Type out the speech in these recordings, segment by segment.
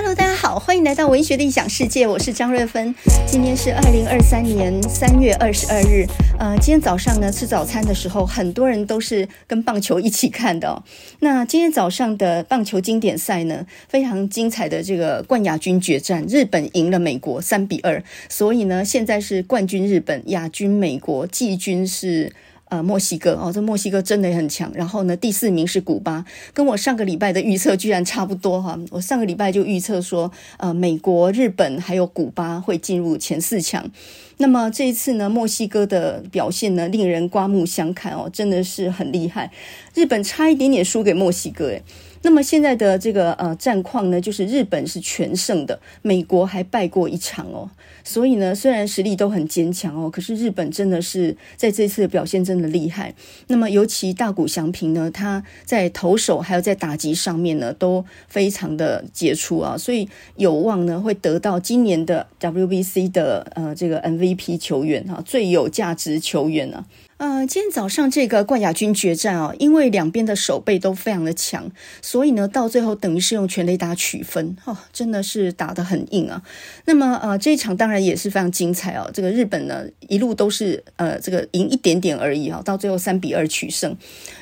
Hello，大家好，欢迎来到文学的异想世界，我是张瑞芬。今天是二零二三年三月二十二日，呃，今天早上呢吃早餐的时候，很多人都是跟棒球一起看的哦。那今天早上的棒球经典赛呢，非常精彩的这个冠亚军决战，日本赢了美国三比二，所以呢，现在是冠军日本，亚军美国，季军是。呃，墨西哥哦，这墨西哥真的很强。然后呢，第四名是古巴，跟我上个礼拜的预测居然差不多哈。我上个礼拜就预测说，呃，美国、日本还有古巴会进入前四强。那么这一次呢，墨西哥的表现呢，令人刮目相看哦，真的是很厉害。日本差一点点输给墨西哥，诶。那么现在的这个呃战况呢，就是日本是全胜的，美国还败过一场哦。所以呢，虽然实力都很坚强哦，可是日本真的是在这次的表现真的厉害。那么尤其大谷翔平呢，他在投手还有在打击上面呢，都非常的杰出啊，所以有望呢会得到今年的 WBC 的呃这个 MVP 球员哈，最有价值球员呢。呃，今天早上这个冠亚军决战啊，因为两边的守备都非常的强，所以呢，到最后等于是用全垒打取分，哦，真的是打得很硬啊。那么呃，这一场当然也是非常精彩哦。这个日本呢，一路都是呃这个赢一点点而已啊，到最后三比二取胜。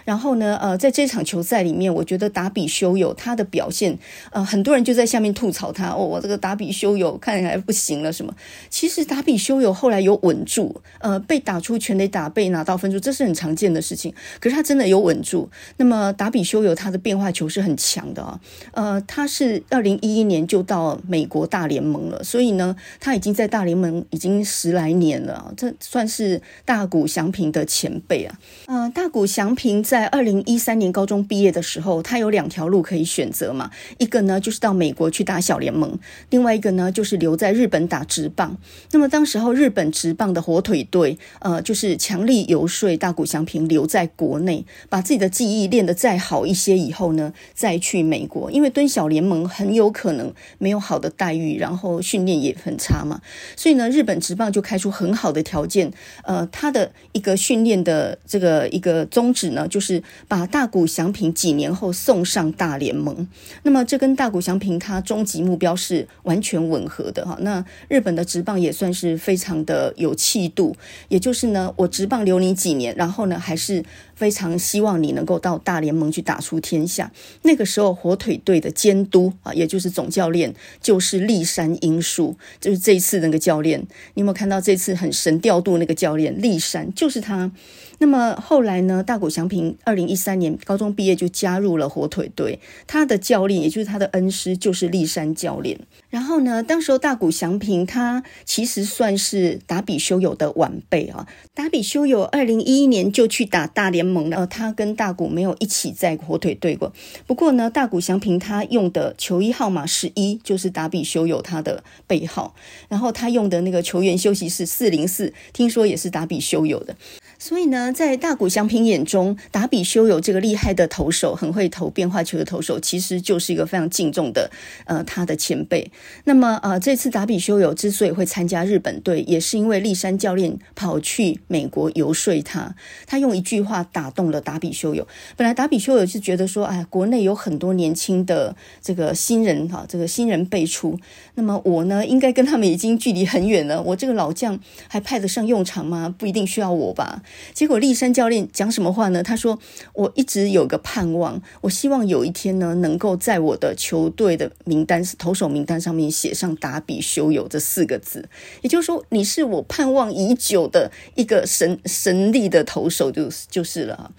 然后呢，呃，在这场球赛里面，我觉得达比修有他的表现，呃，很多人就在下面吐槽他，哦，我这个达比修有看起来不行了什么？其实达比修有后来有稳住，呃，被打出全垒打被拿。到分数，这是很常见的事情。可是他真的有稳住。那么达比修有他的变化球是很强的啊。呃，他是二零一一年就到美国大联盟了，所以呢，他已经在大联盟已经十来年了。这算是大谷翔平的前辈啊。呃，大谷翔平在二零一三年高中毕业的时候，他有两条路可以选择嘛。一个呢就是到美国去打小联盟，另外一个呢就是留在日本打职棒。那么当时候日本职棒的火腿队，呃，就是强力有。游说大谷翔平留在国内，把自己的技艺练得再好一些以后呢，再去美国。因为蹲小联盟很有可能没有好的待遇，然后训练也很差嘛。所以呢，日本职棒就开出很好的条件。呃，他的一个训练的这个一个宗旨呢，就是把大谷翔平几年后送上大联盟。那么这跟大谷翔平他终极目标是完全吻合的哈。那日本的职棒也算是非常的有气度，也就是呢，我职棒留你。几年，然后呢，还是非常希望你能够到大联盟去打出天下。那个时候，火腿队的监督啊，也就是总教练，就是立山英树，就是这一次那个教练。你有没有看到这次很神调度那个教练？立山就是他。那么后来呢，大谷翔平二零一三年高中毕业就加入了火腿队，他的教练也就是他的恩师就是立山教练。然后呢，当时候大谷翔平他其实算是达比修有的晚辈啊。达比修有二零一一年就去打大联盟了，他跟大谷没有一起在火腿队过。不过呢，大谷翔平他用的球衣号码十一就是达比修有他的背号，然后他用的那个球员休息室四零四，听说也是达比修有的。所以呢，在大谷翔平眼中，达比修有这个厉害的投手，很会投变化球的投手，其实就是一个非常敬重的呃他的前辈。那么呃，这次达比修有之所以会参加日本队，也是因为立山教练跑去美国游说他，他用一句话打动了达比修有。本来达比修有是觉得说，哎，国内有很多年轻的这个新人哈，这个新人辈出，那么我呢，应该跟他们已经距离很远了，我这个老将还派得上用场吗？不一定需要我吧。结果立山教练讲什么话呢？他说：“我一直有个盼望，我希望有一天呢，能够在我的球队的名单、投手名单上面写上达比修有这四个字。也就是说，你是我盼望已久的一个神神力的投手，就就是了。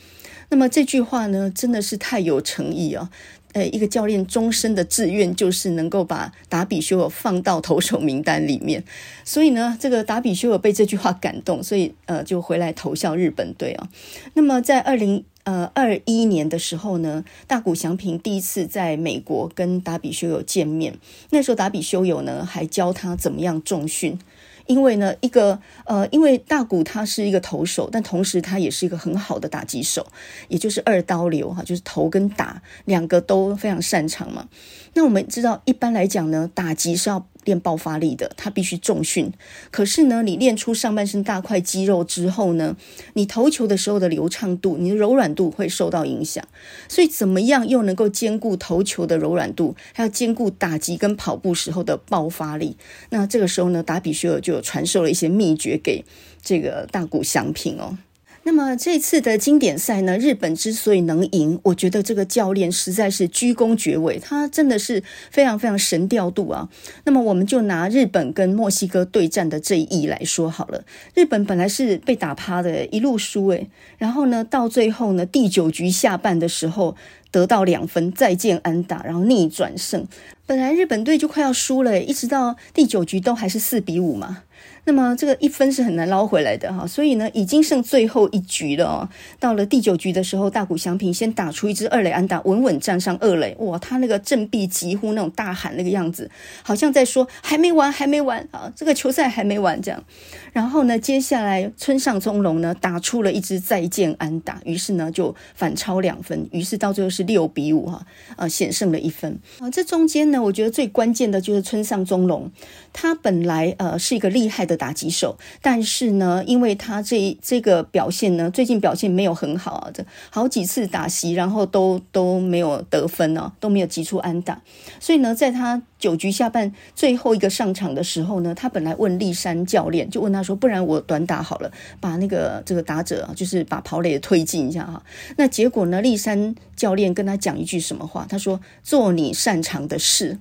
那么这句话呢，真的是太有诚意啊！”呃，一个教练终身的志愿就是能够把达比修友放到投手名单里面，所以呢，这个达比修友被这句话感动，所以呃，就回来投效日本队啊。那么在二零呃二一年的时候呢，大谷翔平第一次在美国跟达比修友见面，那时候达比修友呢还教他怎么样重训。因为呢，一个呃，因为大谷他是一个投手，但同时他也是一个很好的打击手，也就是二刀流哈，就是投跟打两个都非常擅长嘛。那我们知道，一般来讲呢，打击是要练爆发力的，他必须重训。可是呢，你练出上半身大块肌肉之后呢，你投球的时候的流畅度、你的柔软度会受到影响。所以，怎么样又能够兼顾投球的柔软度，还要兼顾打击跟跑步时候的爆发力？那这个时候呢，达比修尔就有传授了一些秘诀给这个大谷翔平哦。那么这次的经典赛呢，日本之所以能赢，我觉得这个教练实在是居功厥伟，他真的是非常非常神调度啊。那么我们就拿日本跟墨西哥对战的这一役来说好了。日本本来是被打趴的，一路输诶，然后呢，到最后呢，第九局下半的时候得到两分，再见安打，然后逆转胜。本来日本队就快要输了，一直到第九局都还是四比五嘛。那么这个一分是很难捞回来的哈，所以呢，已经剩最后一局了哦。到了第九局的时候，大谷翔平先打出一支二垒安打，稳稳站上二垒。哇，他那个振臂疾呼那种大喊那个样子，好像在说还没完，还没完啊，这个球赛还没完这样。然后呢，接下来村上宗隆呢打出了一支再见安打，于是呢就反超两分，于是到最后是六比五哈，呃，险胜了一分啊。这中间呢，我觉得最关键的就是村上宗隆，他本来呃是一个厉害的打击手，但是呢，因为他这这个表现呢，最近表现没有很好啊，这好几次打席，然后都都没有得分呢，都没有击出安打，所以呢，在他九局下半最后一个上场的时候呢，他本来问立山教练，就问他说：“不然我短打好了，把那个这个打者啊，就是把跑垒推进一下哈。”那结果呢，立山教练跟他讲一句什么话？他说：“做你擅长的事。”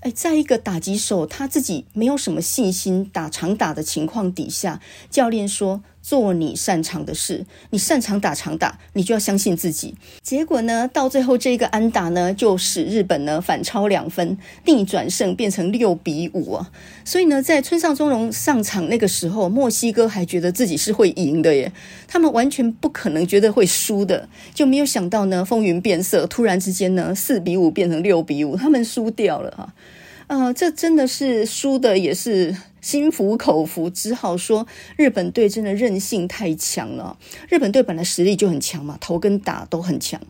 哎，在一个打击手他自己没有什么信心打长打的情况底下，教练说，做你擅长的事，你擅长打长打，你就要相信自己。结果呢，到最后这个安打呢，就使日本呢反超两分，逆转胜变成六比五啊。所以呢，在村上中荣上场那个时候，墨西哥还觉得自己是会赢的耶，他们完全不可能觉得会输的，就没有想到呢，风云变色，突然之间呢，四比五变成六比五，他们输掉了哈。呃，这真的是输的也是心服口服，只好说日本队真的韧性太强了。日本队本来实力就很强嘛，投跟打都很强，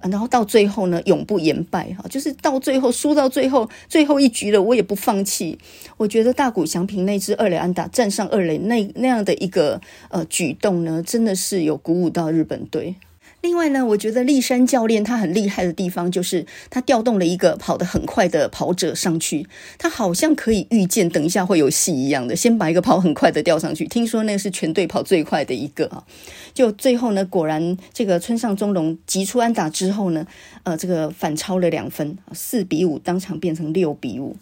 然后到最后呢，永不言败哈，就是到最后输到最后最后一局了，我也不放弃。我觉得大谷翔平那支二垒安打站上二垒那那样的一个呃举动呢，真的是有鼓舞到日本队。另外呢，我觉得立山教练他很厉害的地方，就是他调动了一个跑得很快的跑者上去，他好像可以预见等一下会有戏一样的，先把一个跑很快的调上去。听说那个是全队跑最快的一个啊，就最后呢，果然这个村上中隆急出安打之后呢，呃，这个反超了两分，四比五，当场变成六比五。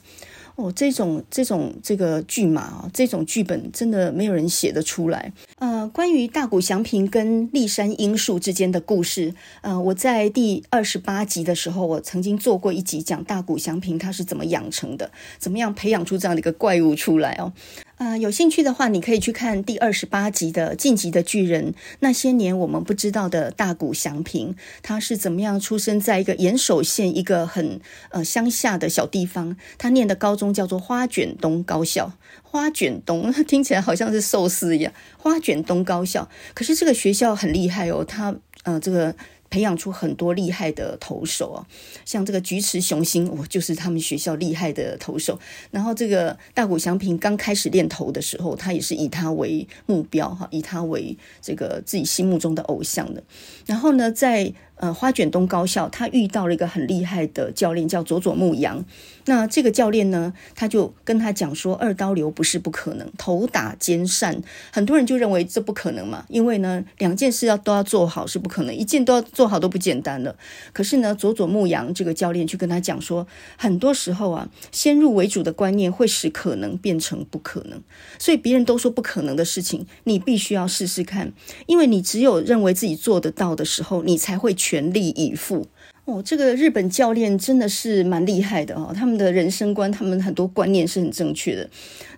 哦，这种这种这个剧码啊，这种剧本真的没有人写得出来。呃，关于大谷祥平跟立山英树之间的故事，呃，我在第二十八集的时候，我曾经做过一集讲大谷祥平他是怎么养成的，怎么样培养出这样的一个怪物出来哦。呃，有兴趣的话，你可以去看第二十八集的《晋级的巨人》。那些年我们不知道的大谷翔平，他是怎么样出生在一个岩手县一个很呃乡下的小地方？他念的高中叫做花卷东高校。花卷东听起来好像是寿司一样，花卷东高校。可是这个学校很厉害哦，他呃这个。培养出很多厉害的投手啊，像这个菊池雄心，我就是他们学校厉害的投手。然后这个大谷翔平刚开始练投的时候，他也是以他为目标哈，以他为这个自己心目中的偶像的。然后呢，在呃，花卷东高校，他遇到了一个很厉害的教练，叫佐佐木阳。那这个教练呢，他就跟他讲说，二刀流不是不可能，头打兼善。很多人就认为这不可能嘛，因为呢，两件事要都要做好是不可能，一件都要做好都不简单了。可是呢，佐佐木阳这个教练去跟他讲说，很多时候啊，先入为主的观念会使可能变成不可能。所以别人都说不可能的事情，你必须要试试看，因为你只有认为自己做得到的时候，你才会去。全力以赴。哦，这个日本教练真的是蛮厉害的哦，他们的人生观，他们很多观念是很正确的。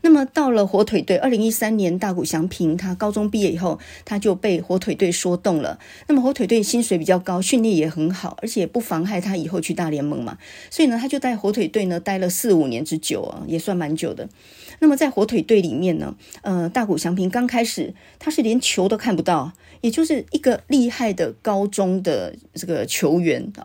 那么到了火腿队，二零一三年大谷翔平他高中毕业以后，他就被火腿队说动了。那么火腿队薪水比较高，训练也很好，而且不妨害他以后去大联盟嘛。所以呢，他就在火腿队呢待了四五年之久啊，也算蛮久的。那么在火腿队里面呢，呃，大谷翔平刚开始他是连球都看不到。也就是一个厉害的高中的这个球员啊，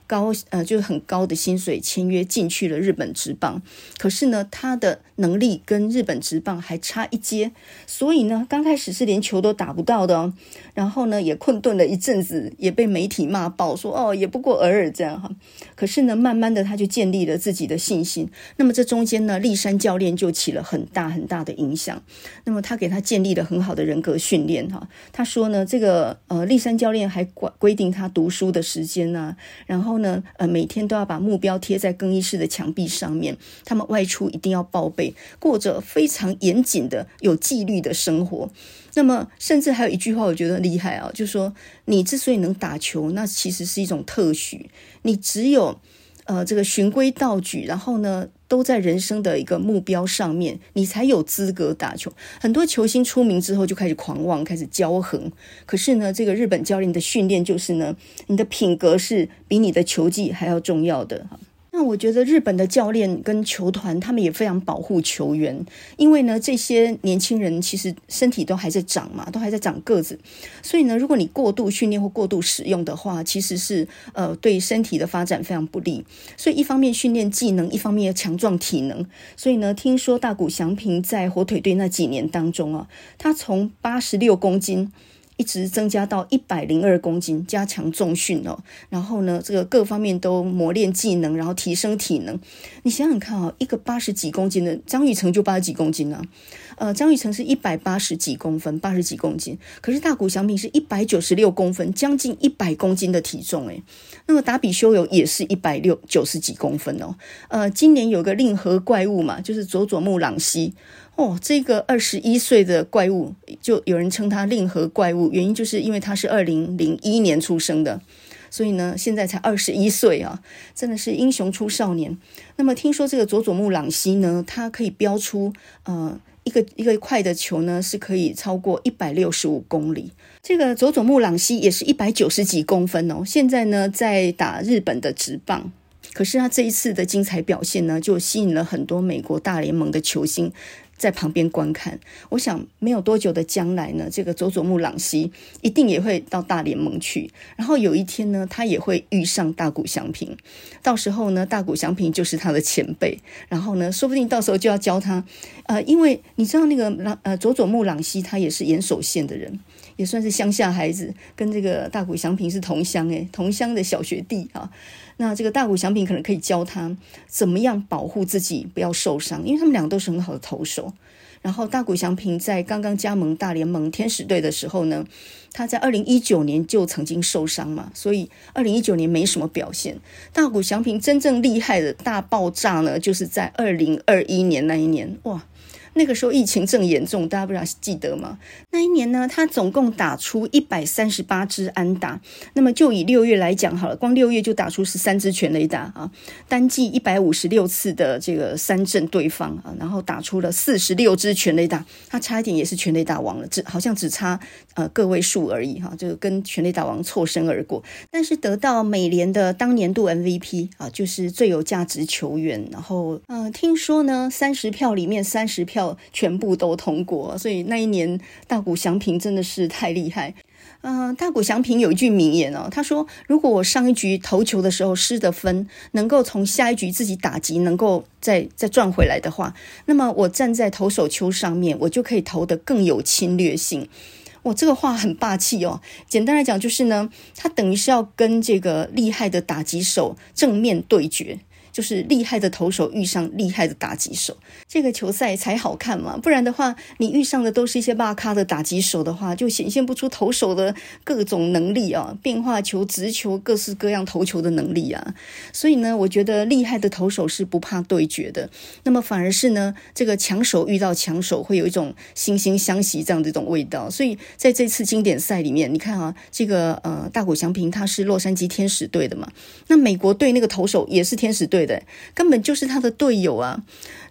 高呃就是很高的薪水签约进去了日本职棒，可是呢，他的能力跟日本职棒还差一阶，所以呢，刚开始是连球都打不到的哦，然后呢，也困顿了一阵子，也被媒体骂爆说哦，也不过尔尔这样哈。可是呢，慢慢的他就建立了自己的信心。那么这中间呢，立山教练就起了很大很大的影响。那么他给他建立了很好的人格训练哈。他说呢，这个呃，立山教练还规规定他读书的时间啊，然后呢，呃，每天都要把目标贴在更衣室的墙壁上面。他们外出一定要报备。过着非常严谨的、有纪律的生活。那么，甚至还有一句话，我觉得厉害啊，就是说，你之所以能打球，那其实是一种特许。你只有呃这个循规蹈矩，然后呢，都在人生的一个目标上面，你才有资格打球。很多球星出名之后就开始狂妄，开始骄横。可是呢，这个日本教练的训练就是呢，你的品格是比你的球技还要重要的。那我觉得日本的教练跟球团他们也非常保护球员，因为呢，这些年轻人其实身体都还在长嘛，都还在长个子，所以呢，如果你过度训练或过度使用的话，其实是呃对身体的发展非常不利。所以一方面训练技能，一方面要强壮体能。所以呢，听说大谷翔平在火腿队那几年当中啊，他从八十六公斤。一直增加到一百零二公斤，加强重训哦，然后呢，这个各方面都磨练技能，然后提升体能。你想想看啊，一个八十几公斤的张育成就八十几公斤啊，呃，张育成是一百八十几公分，八十几公斤，可是大谷翔平是一百九十六公分，将近一百公斤的体重诶。那么达比修有也是一百六九十几公分哦，呃，今年有个令和怪物嘛，就是佐佐木朗希。哦，这个二十一岁的怪物，就有人称他令和怪物，原因就是因为他是二零零一年出生的，所以呢，现在才二十一岁啊，真的是英雄出少年。那么听说这个佐佐木朗希呢，他可以飙出呃一个一个快的球呢，是可以超过一百六十五公里。这个佐佐木朗希也是一百九十几公分哦，现在呢在打日本的直棒。可是他这一次的精彩表现呢，就吸引了很多美国大联盟的球星。在旁边观看，我想没有多久的将来呢，这个佐佐木朗希一定也会到大联盟去，然后有一天呢，他也会遇上大谷翔平，到时候呢，大谷翔平就是他的前辈，然后呢，说不定到时候就要教他，呃，因为你知道那个朗呃佐佐木朗希他也是岩手县的人，也算是乡下孩子，跟这个大谷翔平是同乡诶，同乡的小学弟啊。那这个大谷翔平可能可以教他怎么样保护自己，不要受伤，因为他们两个都是很好的投手。然后大谷翔平在刚刚加盟大联盟天使队的时候呢，他在二零一九年就曾经受伤嘛，所以二零一九年没什么表现。大谷翔平真正厉害的大爆炸呢，就是在二零二一年那一年，哇！那个时候疫情正严重，大家不知道记得吗？那一年呢，他总共打出一百三十八支安打。那么就以六月来讲好了，光六月就打出十三支全垒打啊，单季一百五十六次的这个三振对方啊，然后打出了四十六支全垒打，他差一点也是全垒打王了，只好像只差呃个位数而已哈，就跟全垒打王错身而过。但是得到美联的当年度 MVP 啊，就是最有价值球员。然后嗯、听说呢，三十票里面三十票。全部都通过，所以那一年大谷翔平真的是太厉害。嗯、大谷翔平有一句名言哦，他说：“如果我上一局投球的时候失的分，能够从下一局自己打击，能够再再赚回来的话，那么我站在投手丘上面，我就可以投得更有侵略性。”哇，这个话很霸气哦。简单来讲，就是呢，他等于是要跟这个厉害的打击手正面对决。就是厉害的投手遇上厉害的打击手，这个球赛才好看嘛。不然的话，你遇上的都是一些大咖的打击手的话，就显现不出投手的各种能力啊，变化球、直球、各式各样投球的能力啊。所以呢，我觉得厉害的投手是不怕对决的。那么反而是呢，这个强手遇到强手，会有一种惺惺相惜这样的一种味道。所以在这次经典赛里面，你看啊，这个呃大谷翔平他是洛杉矶天使队的嘛，那美国队那个投手也是天使队。对的，根本就是他的队友啊！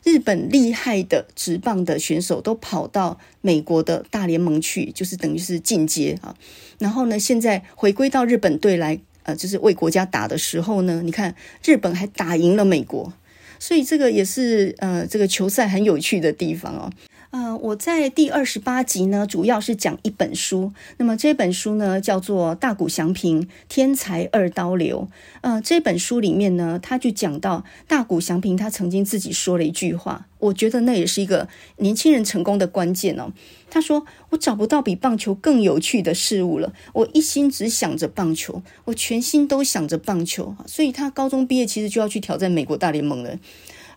日本厉害的职棒的选手都跑到美国的大联盟去，就是等于是进阶啊。然后呢，现在回归到日本队来，呃，就是为国家打的时候呢，你看日本还打赢了美国，所以这个也是呃，这个球赛很有趣的地方哦。呃，我在第二十八集呢，主要是讲一本书。那么这本书呢，叫做《大谷祥平天才二刀流》。呃，这本书里面呢，他就讲到大谷祥平他曾经自己说了一句话，我觉得那也是一个年轻人成功的关键哦。他说：“我找不到比棒球更有趣的事物了，我一心只想着棒球，我全心都想着棒球。所以他高中毕业其实就要去挑战美国大联盟了。”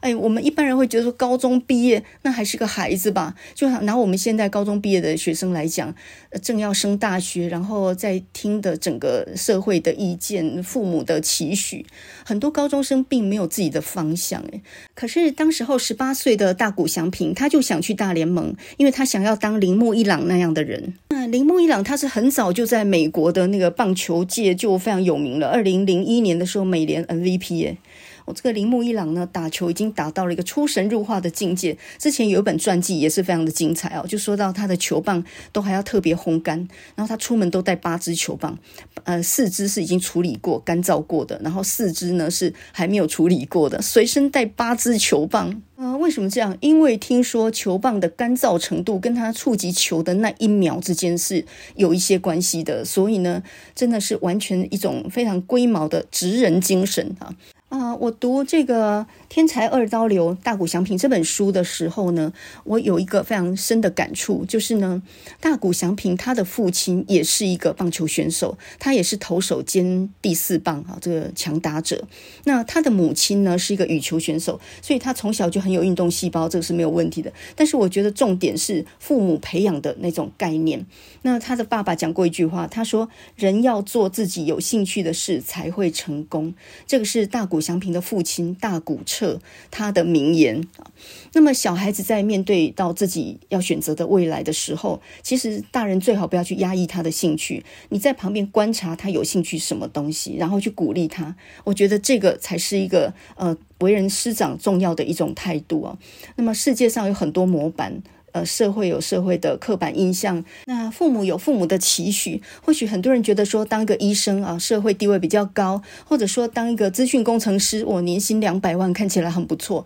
哎，我们一般人会觉得说，高中毕业那还是个孩子吧？就拿我们现在高中毕业的学生来讲，正要升大学，然后在听的整个社会的意见、父母的期许，很多高中生并没有自己的方向。哎，可是当时候十八岁的大谷翔平，他就想去大联盟，因为他想要当铃木一朗那样的人。那铃木一朗他是很早就在美国的那个棒球界就非常有名了，二零零一年的时候，美联 MVP 哎。我这个铃木一朗呢，打球已经达到了一个出神入化的境界。之前有一本传记也是非常的精彩哦，就说到他的球棒都还要特别烘干，然后他出门都带八支球棒，呃，四支是已经处理过、干燥过的，然后四支呢是还没有处理过的，随身带八支球棒。呃，为什么这样？因为听说球棒的干燥程度跟它触及球的那一秒之间是有一些关系的，所以呢，真的是完全一种非常龟毛的职人精神啊。我读这个《天才二刀流大谷翔平》这本书的时候呢，我有一个非常深的感触，就是呢，大谷翔平他的父亲也是一个棒球选手，他也是投手兼第四棒啊，这个强打者。那他的母亲呢是一个羽球选手，所以他从小就很有运动细胞，这个是没有问题的。但是我觉得重点是父母培养的那种概念。那他的爸爸讲过一句话，他说：“人要做自己有兴趣的事才会成功。”这个是大谷翔平的父亲大谷彻他的名言啊。那么小孩子在面对到自己要选择的未来的时候，其实大人最好不要去压抑他的兴趣，你在旁边观察他有兴趣什么东西，然后去鼓励他。我觉得这个才是一个呃为人师长重要的一种态度啊。那么世界上有很多模板。呃，社会有社会的刻板印象，那父母有父母的期许。或许很多人觉得说，当一个医生啊，社会地位比较高，或者说当一个资讯工程师，我年薪两百万，看起来很不错。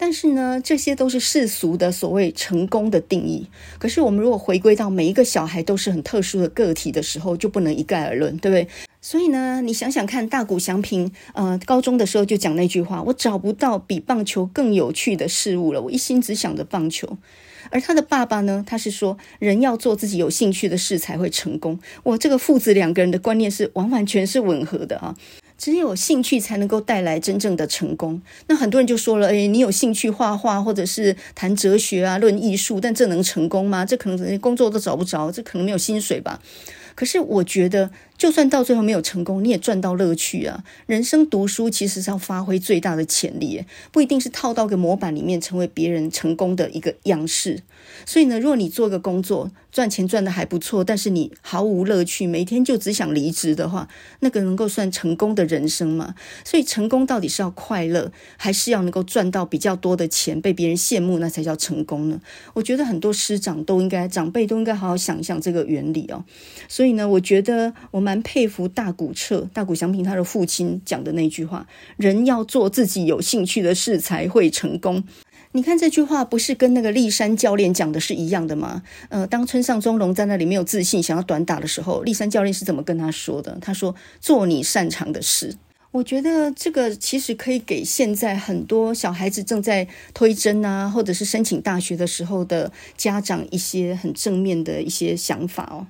但是呢，这些都是世俗的所谓成功的定义。可是我们如果回归到每一个小孩都是很特殊的个体的时候，就不能一概而论，对不对？所以呢，你想想看，大谷翔平，呃，高中的时候就讲那句话：“我找不到比棒球更有趣的事物了，我一心只想着棒球。”而他的爸爸呢，他是说，人要做自己有兴趣的事才会成功。我这个父子两个人的观念是完完全是吻合的啊！只有兴趣才能够带来真正的成功。那很多人就说了，诶，你有兴趣画画，或者是谈哲学啊、论艺术，但这能成功吗？这可能工作都找不着，这可能没有薪水吧？可是我觉得。就算到最后没有成功，你也赚到乐趣啊！人生读书其实是要发挥最大的潜力，不一定是套到个模板里面成为别人成功的一个样式。所以呢，如果你做个工作赚钱赚得还不错，但是你毫无乐趣，每天就只想离职的话，那个能够算成功的人生吗？所以成功到底是要快乐，还是要能够赚到比较多的钱，被别人羡慕，那才叫成功呢？我觉得很多师长都应该，长辈都应该好好想一想这个原理哦。所以呢，我觉得我。蛮佩服大谷彻、大谷祥平他的父亲讲的那句话：“人要做自己有兴趣的事才会成功。”你看这句话不是跟那个栗山教练讲的是一样的吗？呃，当村上宗隆在那里没有自信，想要短打的时候，栗山教练是怎么跟他说的？他说：“做你擅长的事。”我觉得这个其实可以给现在很多小孩子正在推甄啊，或者是申请大学的时候的家长一些很正面的一些想法哦。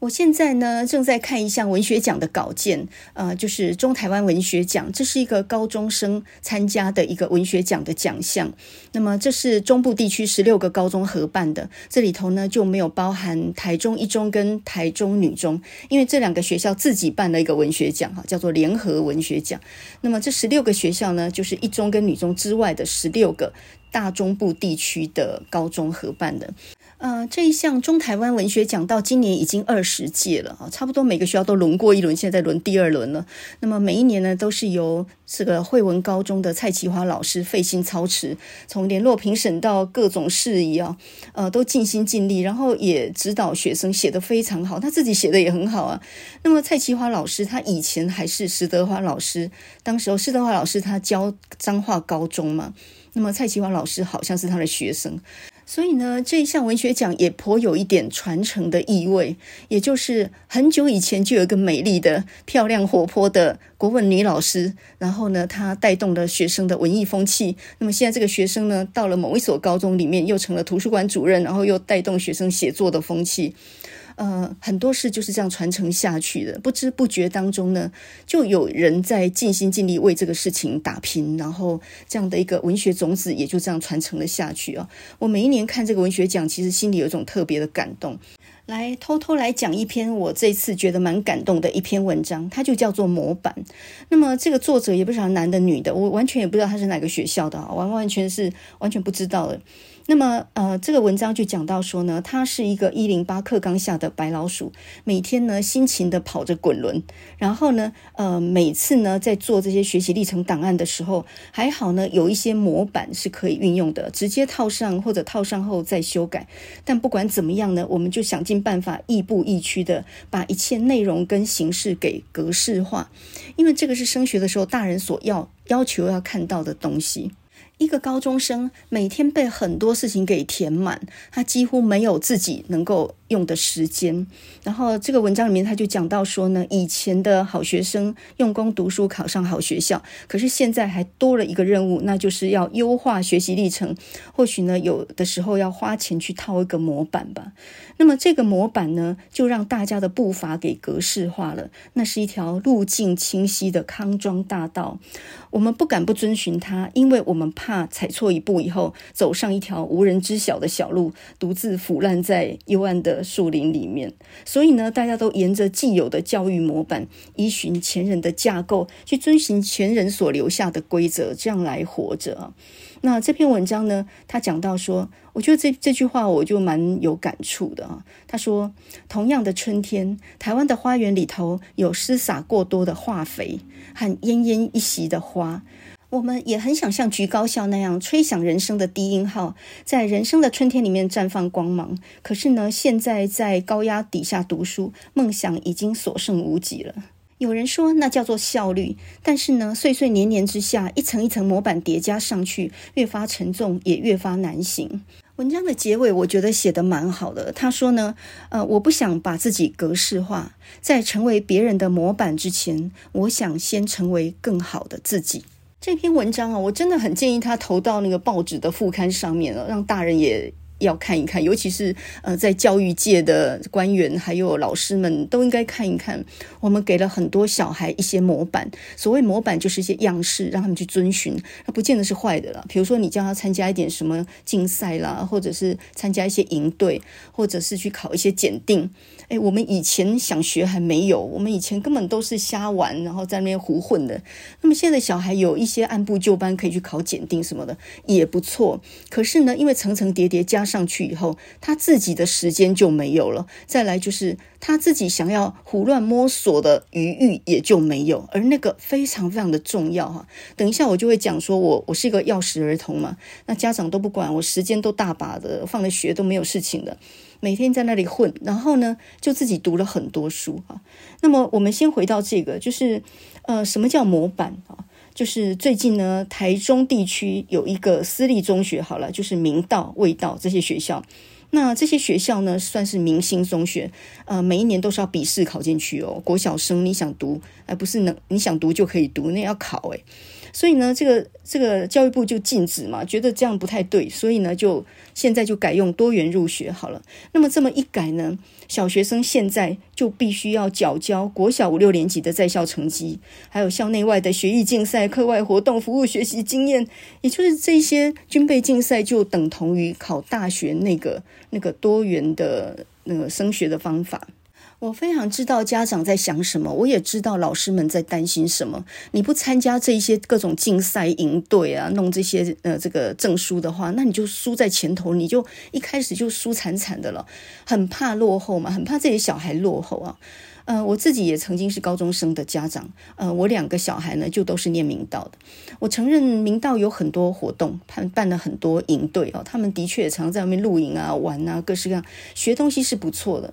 我现在呢正在看一项文学奖的稿件，呃，就是中台湾文学奖，这是一个高中生参加的一个文学奖的奖项。那么这是中部地区十六个高中合办的，这里头呢就没有包含台中一中跟台中女中，因为这两个学校自己办了一个文学奖，哈，叫做联合文学奖。那么这十六个学校呢，就是一中跟女中之外的十六个大中部地区的高中合办的。呃，这一项中台湾文学奖到今年已经二十届了啊，差不多每个学校都轮过一轮，现在轮第二轮了。那么每一年呢，都是由这个惠文高中的蔡其华老师费心操持，从联络评审到各种事宜啊，呃，都尽心尽力，然后也指导学生写得非常好，他自己写的也很好啊。那么蔡其华老师他以前还是施德华老师，当时候施德华老师他教彰化高中嘛，那么蔡其华老师好像是他的学生。所以呢，这一项文学奖也颇有一点传承的意味，也就是很久以前就有一个美丽的、漂亮、活泼的国文女老师，然后呢，她带动了学生的文艺风气。那么现在这个学生呢，到了某一所高中里面，又成了图书馆主任，然后又带动学生写作的风气。呃，很多事就是这样传承下去的，不知不觉当中呢，就有人在尽心尽力为这个事情打拼，然后这样的一个文学种子也就这样传承了下去啊。我每一年看这个文学奖，其实心里有一种特别的感动。来偷偷来讲一篇我这次觉得蛮感动的一篇文章，它就叫做《模板》。那么这个作者也不知道男的女的，我完全也不知道他是哪个学校的，完完全是完全不知道的。那么，呃，这个文章就讲到说呢，他是一个一零八课纲下的白老鼠，每天呢辛勤的跑着滚轮，然后呢，呃，每次呢在做这些学习历程档案的时候，还好呢有一些模板是可以运用的，直接套上或者套上后再修改。但不管怎么样呢，我们就想尽办法亦步亦趋的把一切内容跟形式给格式化，因为这个是升学的时候大人所要要求要看到的东西。一个高中生每天被很多事情给填满，他几乎没有自己能够用的时间。然后这个文章里面他就讲到说呢，以前的好学生用功读书，考上好学校，可是现在还多了一个任务，那就是要优化学习历程。或许呢，有的时候要花钱去套一个模板吧。那么这个模板呢，就让大家的步伐给格式化了。那是一条路径清晰的康庄大道，我们不敢不遵循它，因为我们怕。踩错一步以后，走上一条无人知晓的小路，独自腐烂在幽暗的树林里面。所以呢，大家都沿着既有的教育模板，依循前人的架构，去遵循前人所留下的规则，这样来活着。那这篇文章呢，他讲到说，我觉得这这句话我就蛮有感触的啊。他说，同样的春天，台湾的花园里头有施洒过多的化肥和奄奄一息的花。我们也很想像菊高校那样吹响人生的低音号，在人生的春天里面绽放光芒。可是呢，现在在高压底下读书，梦想已经所剩无几了。有人说那叫做效率，但是呢，岁岁年年之下，一层一层模板叠加上去，越发沉重，也越发难行。文章的结尾，我觉得写得蛮好的。他说呢，呃，我不想把自己格式化，在成为别人的模板之前，我想先成为更好的自己。这篇文章啊，我真的很建议他投到那个报纸的副刊上面了，让大人也要看一看，尤其是呃，在教育界的官员还有老师们都应该看一看。我们给了很多小孩一些模板，所谓模板就是一些样式，让他们去遵循。那不见得是坏的了。比如说，你叫他参加一点什么竞赛啦，或者是参加一些营队，或者是去考一些检定。哎，我们以前想学还没有，我们以前根本都是瞎玩，然后在那边胡混的。那么现在小孩有一些按部就班，可以去考检定什么的，也不错。可是呢，因为层层叠叠加上去以后，他自己的时间就没有了。再来就是他自己想要胡乱摸索的余裕也就没有，而那个非常非常的重要哈。等一下我就会讲说我，我是一个钥匙儿童嘛，那家长都不管我，时间都大把的，放了学都没有事情的，每天在那里混，然后呢就自己读了很多书啊。那么我们先回到这个，就是呃，什么叫模板啊？就是最近呢，台中地区有一个私立中学，好了，就是明道、味道这些学校。那这些学校呢，算是明星中学，呃，每一年都是要笔试考进去哦。国小生你想读，而不是能你想读就可以读，那要考诶。所以呢，这个这个教育部就禁止嘛，觉得这样不太对，所以呢，就现在就改用多元入学好了。那么这么一改呢，小学生现在就必须要缴交国小五六年级的在校成绩，还有校内外的学艺竞赛、课外活动、服务学习经验，也就是这些军备竞赛，就等同于考大学那个那个多元的那个升学的方法。我非常知道家长在想什么，我也知道老师们在担心什么。你不参加这些各种竞赛营队啊，弄这些呃这个证书的话，那你就输在前头，你就一开始就输惨惨的了。很怕落后嘛，很怕自己小孩落后啊。呃，我自己也曾经是高中生的家长，呃，我两个小孩呢就都是念明道的。我承认明道有很多活动，办办了很多营队哦，他们的确也常在外面露营啊、玩啊，各式各样学东西是不错的。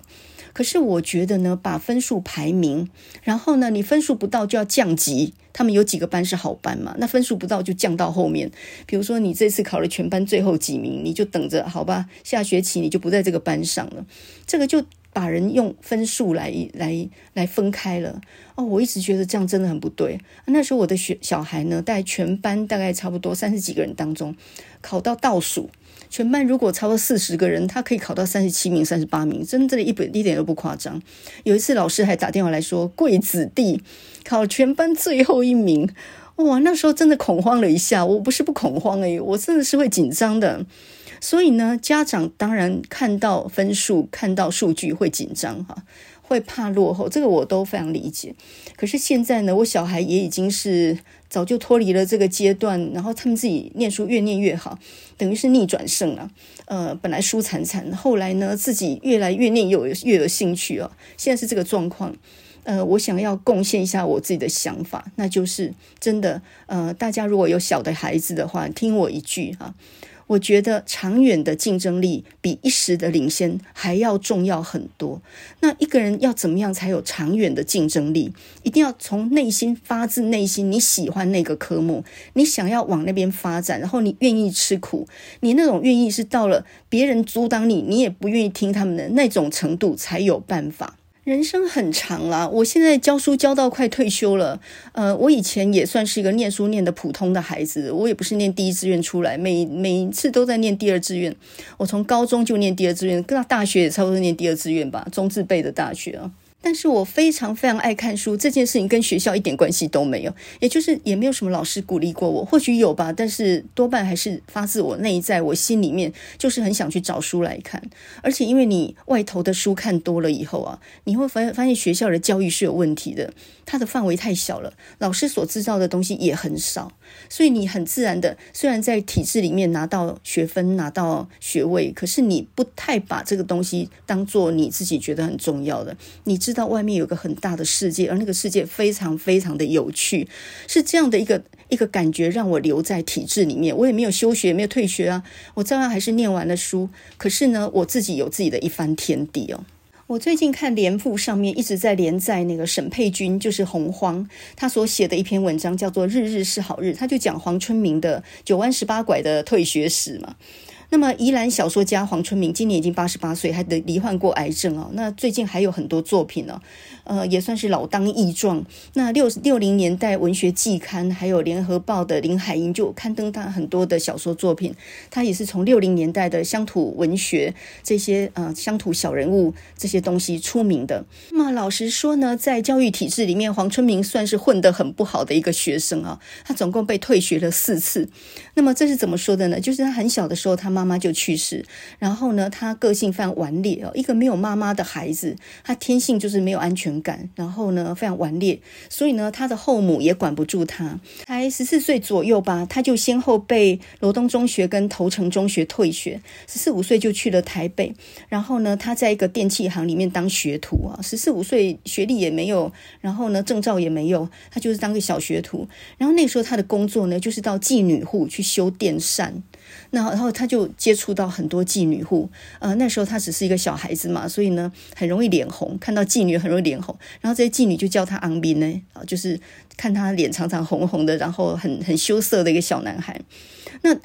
可是我觉得呢，把分数排名，然后呢，你分数不到就要降级。他们有几个班是好班嘛？那分数不到就降到后面。比如说你这次考了全班最后几名，你就等着好吧，下学期你就不在这个班上了。这个就把人用分数来来来分开了。哦，我一直觉得这样真的很不对。那时候我的学小孩呢，在全班大概差不多三十几个人当中，考到倒数。全班如果超过四十个人，他可以考到三十七名、三十八名，真的，一本一点都不夸张。有一次老师还打电话来说，贵子弟考全班最后一名，哇，那时候真的恐慌了一下。我不是不恐慌诶，我真的是会紧张的。所以呢，家长当然看到分数、看到数据会紧张哈。会怕落后，这个我都非常理解。可是现在呢，我小孩也已经是早就脱离了这个阶段，然后他们自己念书越念越好，等于是逆转胜了。呃，本来输惨惨，后来呢自己越来越念有越有兴趣啊。现在是这个状况。呃，我想要贡献一下我自己的想法，那就是真的。呃，大家如果有小的孩子的话，听我一句哈。我觉得长远的竞争力比一时的领先还要重要很多。那一个人要怎么样才有长远的竞争力？一定要从内心发自内心，你喜欢那个科目，你想要往那边发展，然后你愿意吃苦，你那种愿意是到了别人阻挡你，你也不愿意听他们的那种程度才有办法。人生很长啦，我现在教书教到快退休了。呃，我以前也算是一个念书念的普通的孩子，我也不是念第一志愿出来，每每次都在念第二志愿。我从高中就念第二志愿，到大学也差不多念第二志愿吧，中自备的大学啊。但是我非常非常爱看书，这件事情跟学校一点关系都没有，也就是也没有什么老师鼓励过我，或许有吧，但是多半还是发自我内在，我心里面就是很想去找书来看。而且因为你外头的书看多了以后啊，你会发发现学校的教育是有问题的，它的范围太小了，老师所知道的东西也很少，所以你很自然的，虽然在体制里面拿到学分、拿到学位，可是你不太把这个东西当做你自己觉得很重要的，你。知道外面有个很大的世界，而那个世界非常非常的有趣，是这样的一个一个感觉，让我留在体制里面。我也没有休学，没有退学啊，我照样还是念完了书。可是呢，我自己有自己的一番天地哦。我最近看联副上面一直在连载那个沈佩君，就是洪荒，他所写的一篇文章叫做《日日是好日》，他就讲黄春明的九弯十八拐的退学史嘛。那么，宜兰小说家黄春明今年已经八十八岁，还得罹患过癌症哦。那最近还有很多作品哦。呃，也算是老当益壮。那六六零年代文学季刊，还有联合报的林海音就刊登他很多的小说作品。他也是从六零年代的乡土文学这些呃乡土小人物这些东西出名的。那么老实说呢，在教育体制里面，黄春明算是混得很不好的一个学生啊。他总共被退学了四次。那么这是怎么说的呢？就是他很小的时候，他们妈妈就去世，然后呢，他个性非常顽劣哦，一个没有妈妈的孩子，他天性就是没有安全感，然后呢，非常顽劣，所以呢，他的后母也管不住他。才十四岁左右吧，他就先后被罗东中学跟头城中学退学。十四五岁就去了台北，然后呢，他在一个电器行里面当学徒啊。十四五岁学历也没有，然后呢，证照也没有，他就是当个小学徒。然后那时候他的工作呢，就是到妓女户去修电扇。那然后他就接触到很多妓女户，呃，那时候他只是一个小孩子嘛，所以呢，很容易脸红，看到妓女很容易脸红，然后这些妓女就叫他昂斌呢，啊，就是看他脸常常红红的，然后很很羞涩的一个小男孩，那。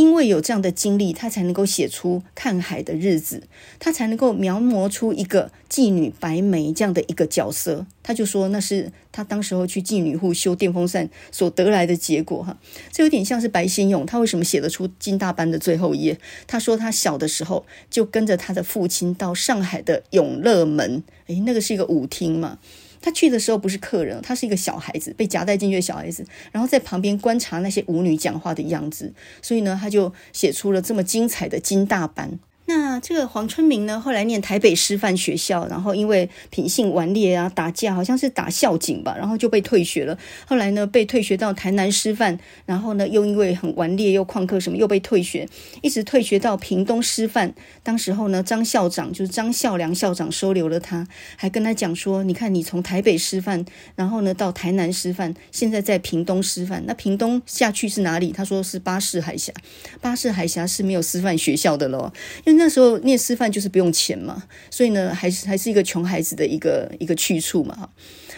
因为有这样的经历，他才能够写出《看海的日子》，他才能够描摹出一个妓女白眉这样的一个角色。他就说那是他当时候去妓女户修电风扇所得来的结果，哈，这有点像是白先勇，他为什么写得出《金大班》的最后一页？他说他小的时候就跟着他的父亲到上海的永乐门，诶，那个是一个舞厅嘛。他去的时候不是客人，他是一个小孩子，被夹带进去的小孩子，然后在旁边观察那些舞女讲话的样子，所以呢，他就写出了这么精彩的金大班。那这个黄春明呢，后来念台北师范学校，然后因为品性顽劣啊，打架好像是打校警吧，然后就被退学了。后来呢，被退学到台南师范，然后呢，又因为很顽劣又旷课什么，又被退学，一直退学到屏东师范。当时候呢，张校长就是张孝良校长收留了他，还跟他讲说：“你看，你从台北师范，然后呢到台南师范，现在在屏东师范，那屏东下去是哪里？”他说是巴士海峡，巴士海峡是没有师范学校的咯，因为。那时候念师范就是不用钱嘛，所以呢，还是还是一个穷孩子的一个一个去处嘛。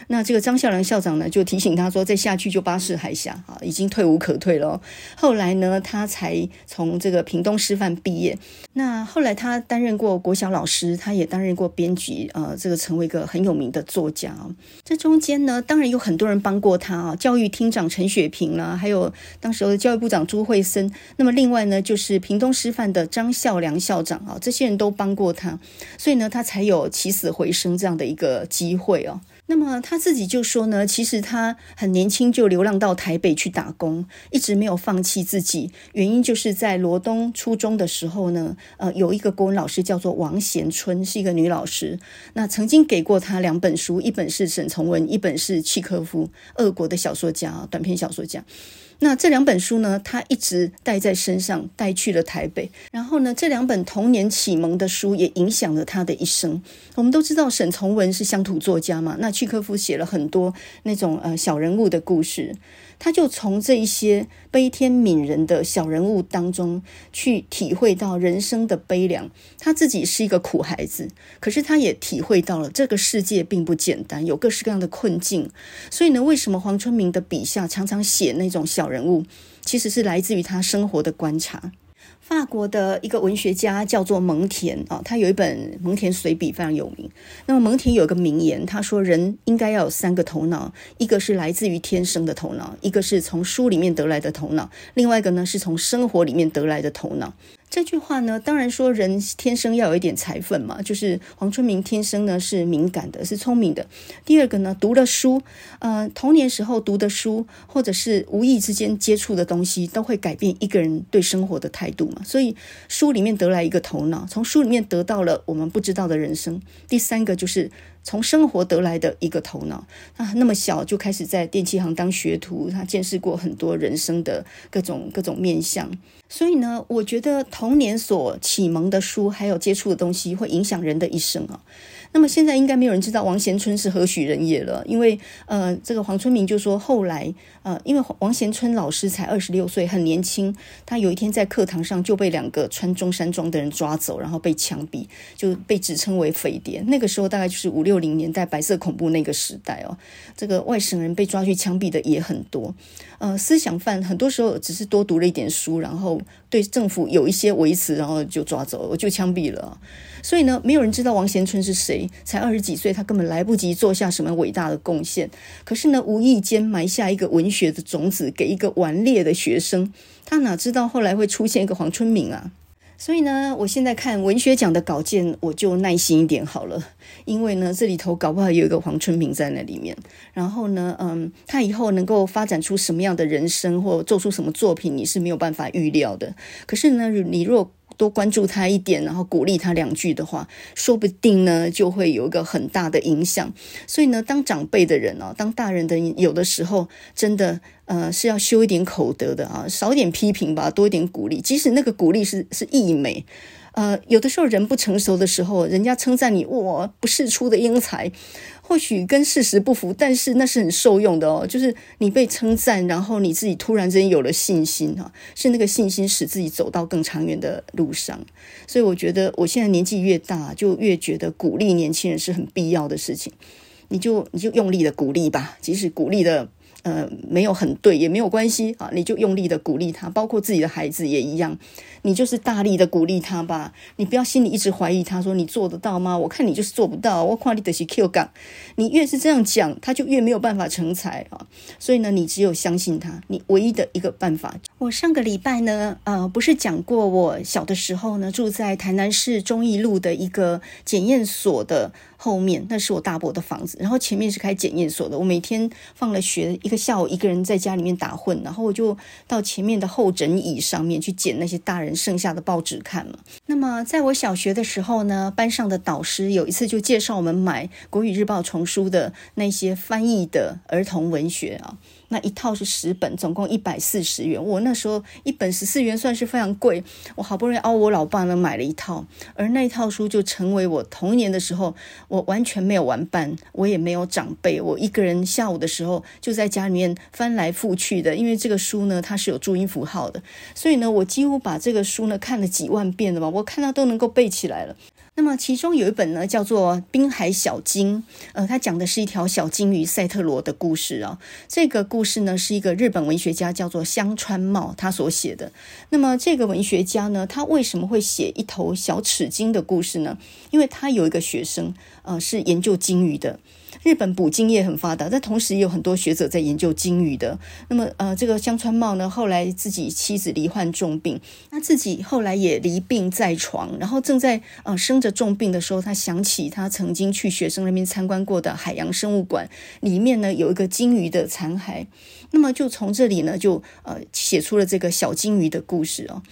那这个张孝良校长呢，就提醒他说，再下去就巴士海峡啊，已经退无可退了。后来呢，他才从这个屏东师范毕业。那后来他担任过国小老师，他也担任过编辑，呃，这个成为一个很有名的作家。这中间呢，当然有很多人帮过他啊，教育厅长陈雪屏啦，还有当时候的教育部长朱惠森。那么另外呢，就是屏东师范的张孝良校长啊，这些人都帮过他，所以呢，他才有起死回生这样的一个机会哦。那么他自己就说呢，其实他很年轻就流浪到台北去打工，一直没有放弃自己。原因就是在罗东初中的时候呢，呃，有一个国文老师叫做王贤春，是一个女老师，那曾经给过他两本书，一本是沈从文，一本是契诃夫，俄国的小说家，短篇小说家。那这两本书呢，他一直带在身上，带去了台北。然后呢，这两本童年启蒙的书也影响了他的一生。我们都知道沈从文是乡土作家嘛，那契诃夫写了很多那种呃小人物的故事。他就从这一些悲天悯人的小人物当中去体会到人生的悲凉。他自己是一个苦孩子，可是他也体会到了这个世界并不简单，有各式各样的困境。所以呢，为什么黄春明的笔下常常写那种小人物，其实是来自于他生活的观察。法国的一个文学家叫做蒙田啊，他有一本《蒙田随笔》非常有名。那么蒙田有个名言，他说：“人应该要有三个头脑，一个是来自于天生的头脑，一个是从书里面得来的头脑，另外一个呢是从生活里面得来的头脑。”这句话呢，当然说人天生要有一点才分嘛，就是黄春明天生呢是敏感的，是聪明的。第二个呢，读了书，呃，童年时候读的书，或者是无意之间接触的东西，都会改变一个人对生活的态度嘛。所以书里面得来一个头脑，从书里面得到了我们不知道的人生。第三个就是。从生活得来的一个头脑啊，那么小就开始在电器行当学徒，他见识过很多人生的各种各种面相，所以呢，我觉得童年所启蒙的书，还有接触的东西，会影响人的一生啊。那么现在应该没有人知道王贤春是何许人也了，因为呃，这个黄春明就说后来呃，因为王贤春老师才二十六岁，很年轻，他有一天在课堂上就被两个穿中山装的人抓走，然后被枪毙，就被指称为匪谍。那个时候大概就是五六六零年代白色恐怖那个时代哦，这个外省人被抓去枪毙的也很多，呃，思想犯很多时候只是多读了一点书，然后对政府有一些维持，然后就抓走了，就枪毙了。所以呢，没有人知道王贤春是谁，才二十几岁，他根本来不及做下什么伟大的贡献。可是呢，无意间埋下一个文学的种子，给一个顽劣的学生，他哪知道后来会出现一个黄春明啊？所以呢，我现在看文学奖的稿件，我就耐心一点好了，因为呢，这里头搞不好有一个黄春明在那里面。然后呢，嗯，他以后能够发展出什么样的人生，或做出什么作品，你是没有办法预料的。可是呢，你若多关注他一点，然后鼓励他两句的话，说不定呢就会有一个很大的影响。所以呢，当长辈的人哦，当大人的，有的时候真的呃是要修一点口德的啊，少一点批评吧，多一点鼓励。即使那个鼓励是是溢美。呃，有的时候人不成熟的时候，人家称赞你，哇，不世出的英才，或许跟事实不符，但是那是很受用的哦。就是你被称赞，然后你自己突然之间有了信心哈，是那个信心使自己走到更长远的路上。所以我觉得，我现在年纪越大，就越觉得鼓励年轻人是很必要的事情。你就你就用力的鼓励吧，即使鼓励的。呃，没有很对也没有关系啊，你就用力的鼓励他，包括自己的孩子也一样，你就是大力的鼓励他吧，你不要心里一直怀疑他，说你做得到吗？我看你就是做不到，我看你的是 Q 杠，你越是这样讲，他就越没有办法成才啊。所以呢，你只有相信他，你唯一的一个办法。我上个礼拜呢，呃，不是讲过我小的时候呢，住在台南市忠义路的一个检验所的。后面那是我大伯的房子，然后前面是开检验所的。我每天放了学，一个下午一个人在家里面打混，然后我就到前面的候诊椅上面去捡那些大人剩下的报纸看嘛。那么在我小学的时候呢，班上的导师有一次就介绍我们买《国语日报》丛书的那些翻译的儿童文学啊。那一套是十本，总共一百四十元。我那时候一本十四元算是非常贵，我好不容易熬我老爸呢买了一套，而那一套书就成为我童年的时候，我完全没有玩伴，我也没有长辈，我一个人下午的时候就在家里面翻来覆去的，因为这个书呢它是有注音符号的，所以呢我几乎把这个书呢看了几万遍了嘛，我看到都能够背起来了。那么其中有一本呢，叫做《滨海小鲸》，呃，它讲的是一条小金鱼赛特罗的故事啊、哦。这个故事呢，是一个日本文学家叫做香川茂他所写的。那么这个文学家呢，他为什么会写一头小齿鲸的故事呢？因为他有一个学生，呃，是研究鲸鱼的。日本捕鲸业很发达，但同时也有很多学者在研究鲸鱼的。那么，呃，这个香川茂呢，后来自己妻子罹患重病，他自己后来也离病在床，然后正在呃生着重病的时候，他想起他曾经去学生那边参观过的海洋生物馆，里面呢有一个鲸鱼的残骸，那么就从这里呢就呃写出了这个小鲸鱼的故事哦。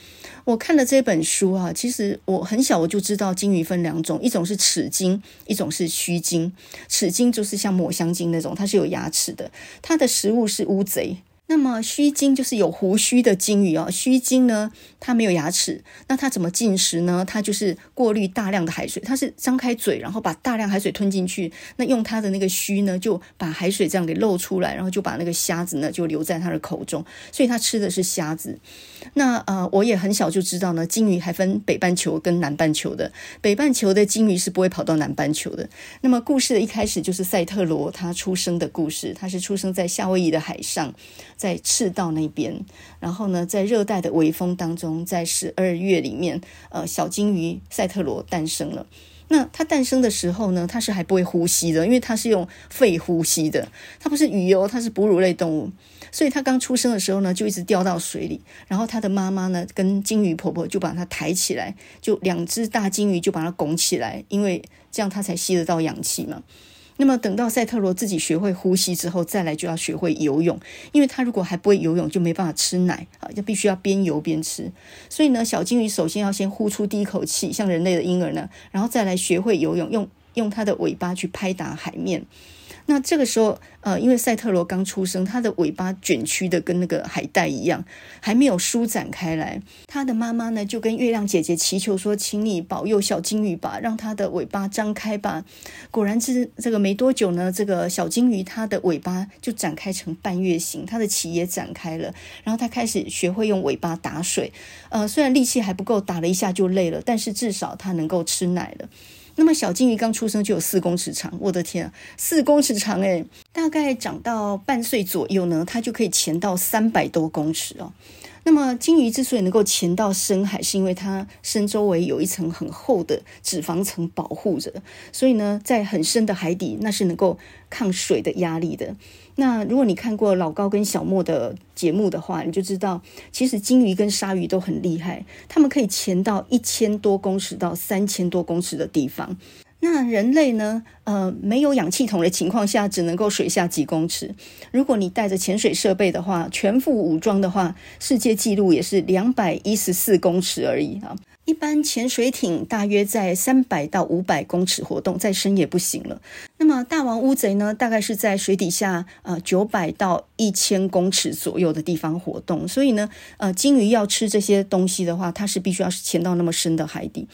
我看了这本书啊，其实我很小我就知道鲸鱼分两种，一种是齿鲸，一种是须鲸。齿鲸就是像抹香鲸那种，它是有牙齿的，它的食物是乌贼。那么须鲸就是有胡须的鲸鱼哦，须鲸呢，它没有牙齿，那它怎么进食呢？它就是过滤大量的海水，它是张开嘴，然后把大量海水吞进去，那用它的那个须呢，就把海水这样给漏出来，然后就把那个虾子呢就留在它的口中，所以它吃的是虾子。那呃，我也很小就知道呢，鲸鱼还分北半球跟南半球的，北半球的鲸鱼是不会跑到南半球的。那么故事的一开始就是赛特罗他出生的故事，他是出生在夏威夷的海上。在赤道那边，然后呢，在热带的微风当中，在十二月里面，呃，小鲸鱼赛特罗诞生了。那它诞生的时候呢，它是还不会呼吸的，因为它是用肺呼吸的，它不是鱼哦，它是哺乳类动物，所以他刚出生的时候呢，就一直掉到水里，然后他的妈妈呢，跟鲸鱼婆婆就把它抬起来，就两只大鲸鱼就把它拱起来，因为这样它才吸得到氧气嘛。那么等到赛特罗自己学会呼吸之后，再来就要学会游泳，因为他如果还不会游泳，就没办法吃奶啊，就必须要边游边吃。所以呢，小鲸鱼首先要先呼出第一口气，像人类的婴儿呢，然后再来学会游泳，用用它的尾巴去拍打海面。那这个时候，呃，因为赛特罗刚出生，他的尾巴卷曲的跟那个海带一样，还没有舒展开来。他的妈妈呢，就跟月亮姐姐祈求说：“请你保佑小金鱼吧，让它的尾巴张开吧。”果然是这个没多久呢，这个小金鱼它的尾巴就展开成半月形，它的鳍也展开了，然后它开始学会用尾巴打水。呃，虽然力气还不够，打了一下就累了，但是至少它能够吃奶了。那么小金鱼刚出生就有四公尺长，我的天啊，四公尺长诶，大概长到半岁左右呢，它就可以潜到三百多公尺哦。那么金鱼之所以能够潜到深海，是因为它身周围有一层很厚的脂肪层保护着，所以呢，在很深的海底，那是能够抗水的压力的。那如果你看过老高跟小莫的节目的话，你就知道，其实鲸鱼跟鲨鱼都很厉害，它们可以潜到一千多公尺到三千多公尺的地方。那人类呢？呃，没有氧气筒的情况下，只能够水下几公尺。如果你带着潜水设备的话，全副武装的话，世界纪录也是两百一十四公尺而已啊。一般潜水艇大约在三百到五百公尺活动，再深也不行了。那么大王乌贼呢，大概是在水底下呃九百到一千公尺左右的地方活动。所以呢，呃，鲸鱼要吃这些东西的话，它是必须要潜到那么深的海底。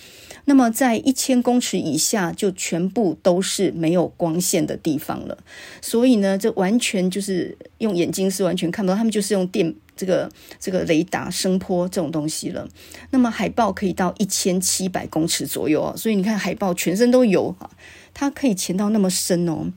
那么在一千公尺以下，就全部都是没有光线的地方了。所以呢，这完全就是用眼睛是完全看不到，他们就是用电。这个这个雷达声波这种东西了，那么海豹可以到一千七百公尺左右哦，所以你看海豹全身都有啊，它可以潜到那么深哦。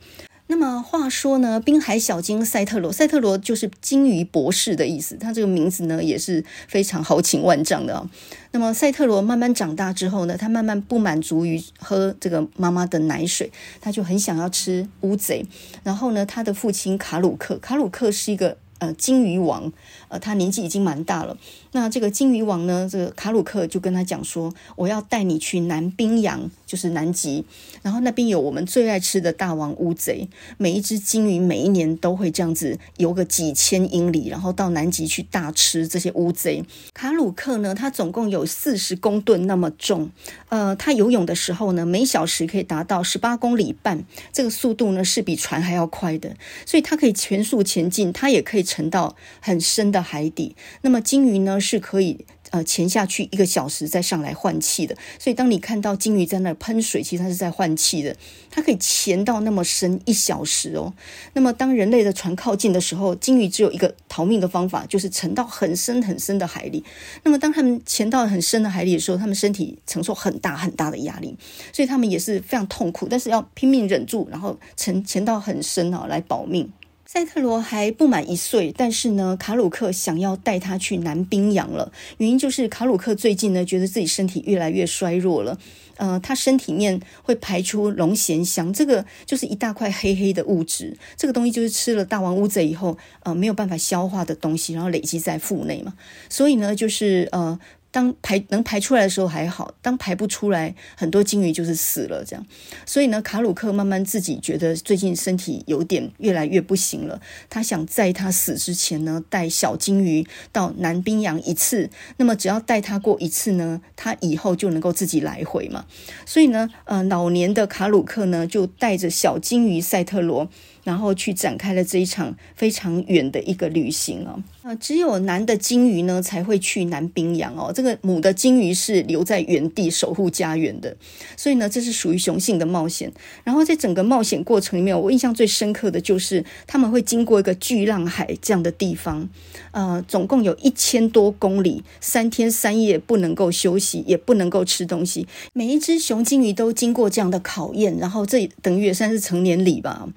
那么话说呢，滨海小鲸赛特罗，赛特罗就是鲸鱼博士的意思，它这个名字呢也是非常豪情万丈的哦。那么赛特罗慢慢长大之后呢，他慢慢不满足于喝这个妈妈的奶水，他就很想要吃乌贼。然后呢，他的父亲卡鲁克，卡鲁克是一个。呃鲸鱼王，呃，他年纪已经蛮大了。那这个鲸鱼王呢，这个卡鲁克就跟他讲说：“我要带你去南冰洋，就是南极，然后那边有我们最爱吃的大王乌贼。每一只鲸鱼每一年都会这样子游个几千英里，然后到南极去大吃这些乌贼。卡鲁克呢，他总共有四十公吨那么重，呃，他游泳的时候呢，每小时可以达到十八公里半，这个速度呢是比船还要快的，所以他可以全速前进，他也可以沉到很深的海底。那么鲸鱼呢？”是可以呃潜下去一个小时再上来换气的，所以当你看到鲸鱼在那喷水，其实它是在换气的。它可以潜到那么深一小时哦。那么当人类的船靠近的时候，鲸鱼只有一个逃命的方法，就是沉到很深很深的海里。那么当他们潜到很深的海里的时候，他们身体承受很大很大的压力，所以他们也是非常痛苦，但是要拼命忍住，然后沉潜到很深啊来保命。赛特罗还不满一岁，但是呢，卡鲁克想要带他去南冰洋了。原因就是卡鲁克最近呢，觉得自己身体越来越衰弱了。呃，他身体面会排出龙涎香，这个就是一大块黑黑的物质。这个东西就是吃了大王乌贼以后，呃，没有办法消化的东西，然后累积在腹内嘛。所以呢，就是呃。当排能排出来的时候还好，当排不出来，很多鲸鱼就是死了这样。所以呢，卡鲁克慢慢自己觉得最近身体有点越来越不行了。他想在他死之前呢，带小鲸鱼到南冰洋一次。那么只要带他过一次呢，他以后就能够自己来回嘛。所以呢，呃，老年的卡鲁克呢，就带着小鲸鱼赛特罗。然后去展开了这一场非常远的一个旅行哦。只有男的鲸鱼呢才会去南冰洋哦。这个母的鲸鱼是留在原地守护家园的，所以呢，这是属于雄性的冒险。然后在整个冒险过程里面，我印象最深刻的就是他们会经过一个巨浪海这样的地方，呃，总共有一千多公里，三天三夜不能够休息，也不能够吃东西。每一只雄鲸鱼都经过这样的考验，然后这等于也算是成年礼吧。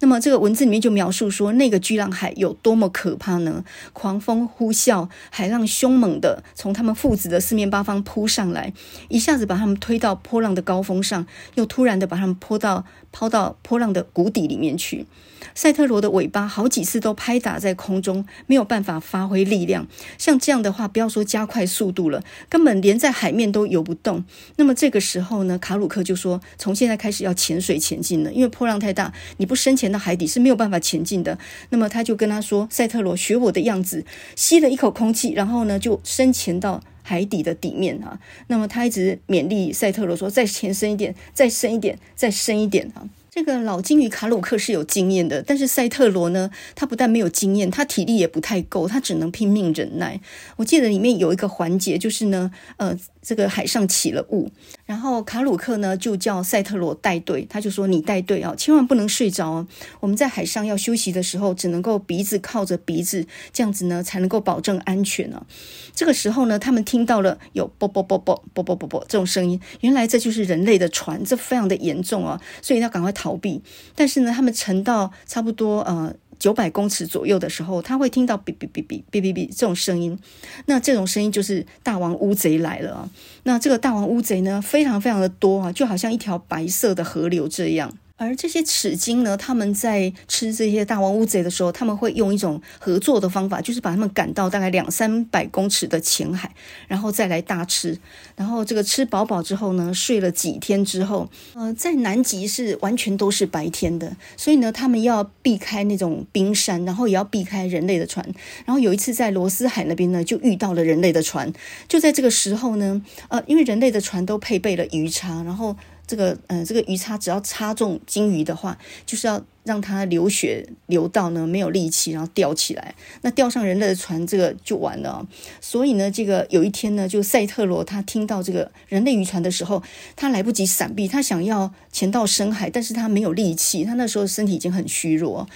那么这个文字里面就描述说，那个巨浪海有多么可怕呢？狂风呼啸，海浪凶猛的从他们父子的四面八方扑上来，一下子把他们推到波浪的高峰上，又突然的把他们泼到抛到波浪的谷底里面去。赛特罗的尾巴好几次都拍打在空中，没有办法发挥力量。像这样的话，不要说加快速度了，根本连在海面都游不动。那么这个时候呢，卡鲁克就说：“从现在开始要潜水前进了，因为波浪太大，你不深潜到海底是没有办法前进的。”那么他就跟他说：“赛特罗，学我的样子，吸了一口空气，然后呢就深潜到海底的底面啊。”那么他一直勉励赛特罗说：“再潜深一点，再深一点，再深一点啊。”这个老鲸鱼卡鲁克是有经验的，但是赛特罗呢，他不但没有经验，他体力也不太够，他只能拼命忍耐。我记得里面有一个环节，就是呢，呃，这个海上起了雾，然后卡鲁克呢就叫赛特罗带队，他就说：“你带队啊，千万不能睡着哦。我们在海上要休息的时候，只能够鼻子靠着鼻子，这样子呢才能够保证安全啊。”这个时候呢，他们听到了有啵啵啵啵啵啵啵啵这种声音，原来这就是人类的船，这非常的严重啊，所以要赶快逃避，但是呢，他们沉到差不多呃九百公尺左右的时候，他会听到哔哔哔哔哔哔哔这种声音。那这种声音就是大王乌贼来了啊！那这个大王乌贼呢，非常非常的多啊，就好像一条白色的河流这样。而这些齿鲸呢，他们在吃这些大王乌贼的时候，他们会用一种合作的方法，就是把他们赶到大概两三百公尺的浅海，然后再来大吃。然后这个吃饱饱之后呢，睡了几天之后，呃，在南极是完全都是白天的，所以呢，他们要避开那种冰山，然后也要避开人类的船。然后有一次在罗斯海那边呢，就遇到了人类的船。就在这个时候呢，呃，因为人类的船都配备了鱼叉，然后。这个嗯，这个鱼叉只要插中金鱼的话，就是要让它流血流到呢没有力气，然后吊起来。那吊上人类的船，这个就完了。所以呢，这个有一天呢，就赛特罗他听到这个人类渔船的时候，他来不及闪避，他想要潜到深海，但是他没有力气，他那时候身体已经很虚弱。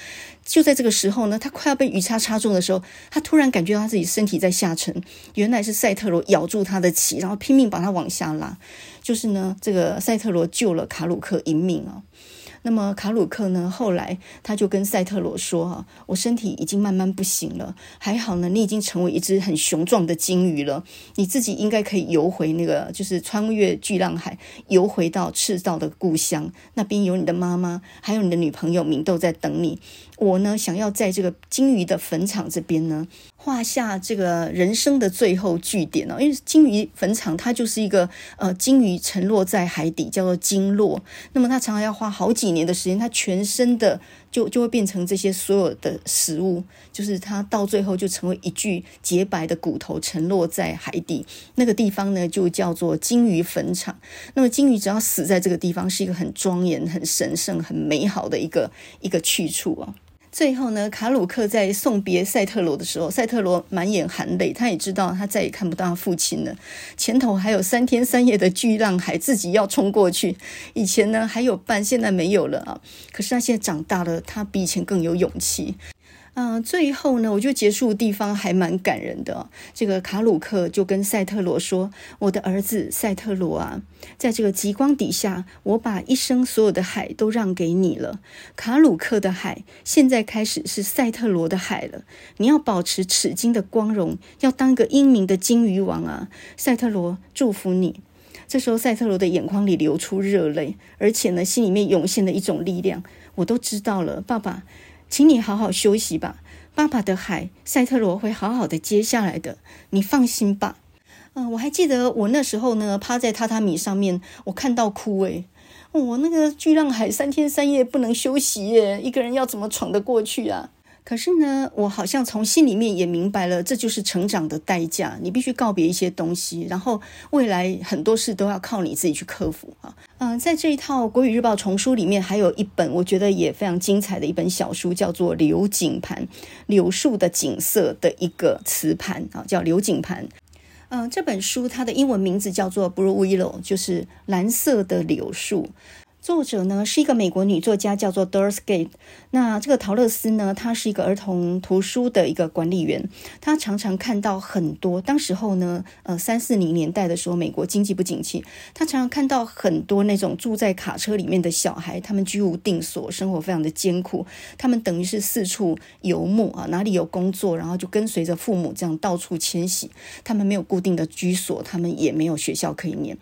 就在这个时候呢，他快要被鱼叉插中的时候，他突然感觉到他自己身体在下沉，原来是赛特罗咬住他的鳍，然后拼命把他往下拉。就是呢，这个赛特罗救了卡鲁克一命啊。那么卡鲁克呢，后来他就跟赛特罗说：“哈，我身体已经慢慢不行了，还好呢，你已经成为一只很雄壮的鲸鱼了，你自己应该可以游回那个，就是穿越巨浪海，游回到赤道的故乡，那边有你的妈妈，还有你的女朋友明豆在等你。我呢，想要在这个鲸鱼的坟场这边呢。”画下这个人生的最后句点哦，因为鲸鱼坟场它就是一个呃鲸鱼沉落在海底，叫做鲸落。那么它常常要花好几年的时间，它全身的就就会变成这些所有的食物，就是它到最后就成为一具洁白的骨头沉落在海底。那个地方呢，就叫做鲸鱼坟场。那么鲸鱼只要死在这个地方，是一个很庄严、很神圣、很美好的一个一个去处哦。最后呢，卡鲁克在送别赛特罗的时候，赛特罗满眼含泪，他也知道他再也看不到父亲了。前头还有三天三夜的巨浪海，自己要冲过去。以前呢还有伴，现在没有了啊。可是他现在长大了，他比以前更有勇气。嗯、最后呢，我觉得结束的地方还蛮感人的。这个卡鲁克就跟赛特罗说：“我的儿子赛特罗啊，在这个极光底下，我把一生所有的海都让给你了。卡鲁克的海，现在开始是赛特罗的海了。你要保持齿鲸的光荣，要当个英明的鲸鱼王啊！赛特罗，祝福你。”这时候，赛特罗的眼眶里流出热泪，而且呢，心里面涌现了一种力量。我都知道了，爸爸。请你好好休息吧，爸爸的海，赛特罗会好好的接下来的，你放心吧。嗯，我还记得我那时候呢，趴在榻榻米上面，我看到哭诶，我那个巨浪海三天三夜不能休息耶，一个人要怎么闯得过去啊？可是呢，我好像从心里面也明白了，这就是成长的代价。你必须告别一些东西，然后未来很多事都要靠你自己去克服啊。嗯、在这一套《国语日报》丛书里面，还有一本我觉得也非常精彩的一本小书，叫做《柳景盘》，柳树的景色的一个瓷盘啊，叫柳景盘。嗯、这本书它的英文名字叫做《Blue Willow》，就是蓝色的柳树。作者呢是一个美国女作家，叫做 Doris Gate。那这个陶乐斯呢，她是一个儿童图书的一个管理员。她常常看到很多，当时候呢，呃，三四零年代的时候，美国经济不景气，她常常看到很多那种住在卡车里面的小孩，他们居无定所，生活非常的艰苦。他们等于是四处游牧啊，哪里有工作，然后就跟随着父母这样到处迁徙。他们没有固定的居所，他们也没有学校可以念。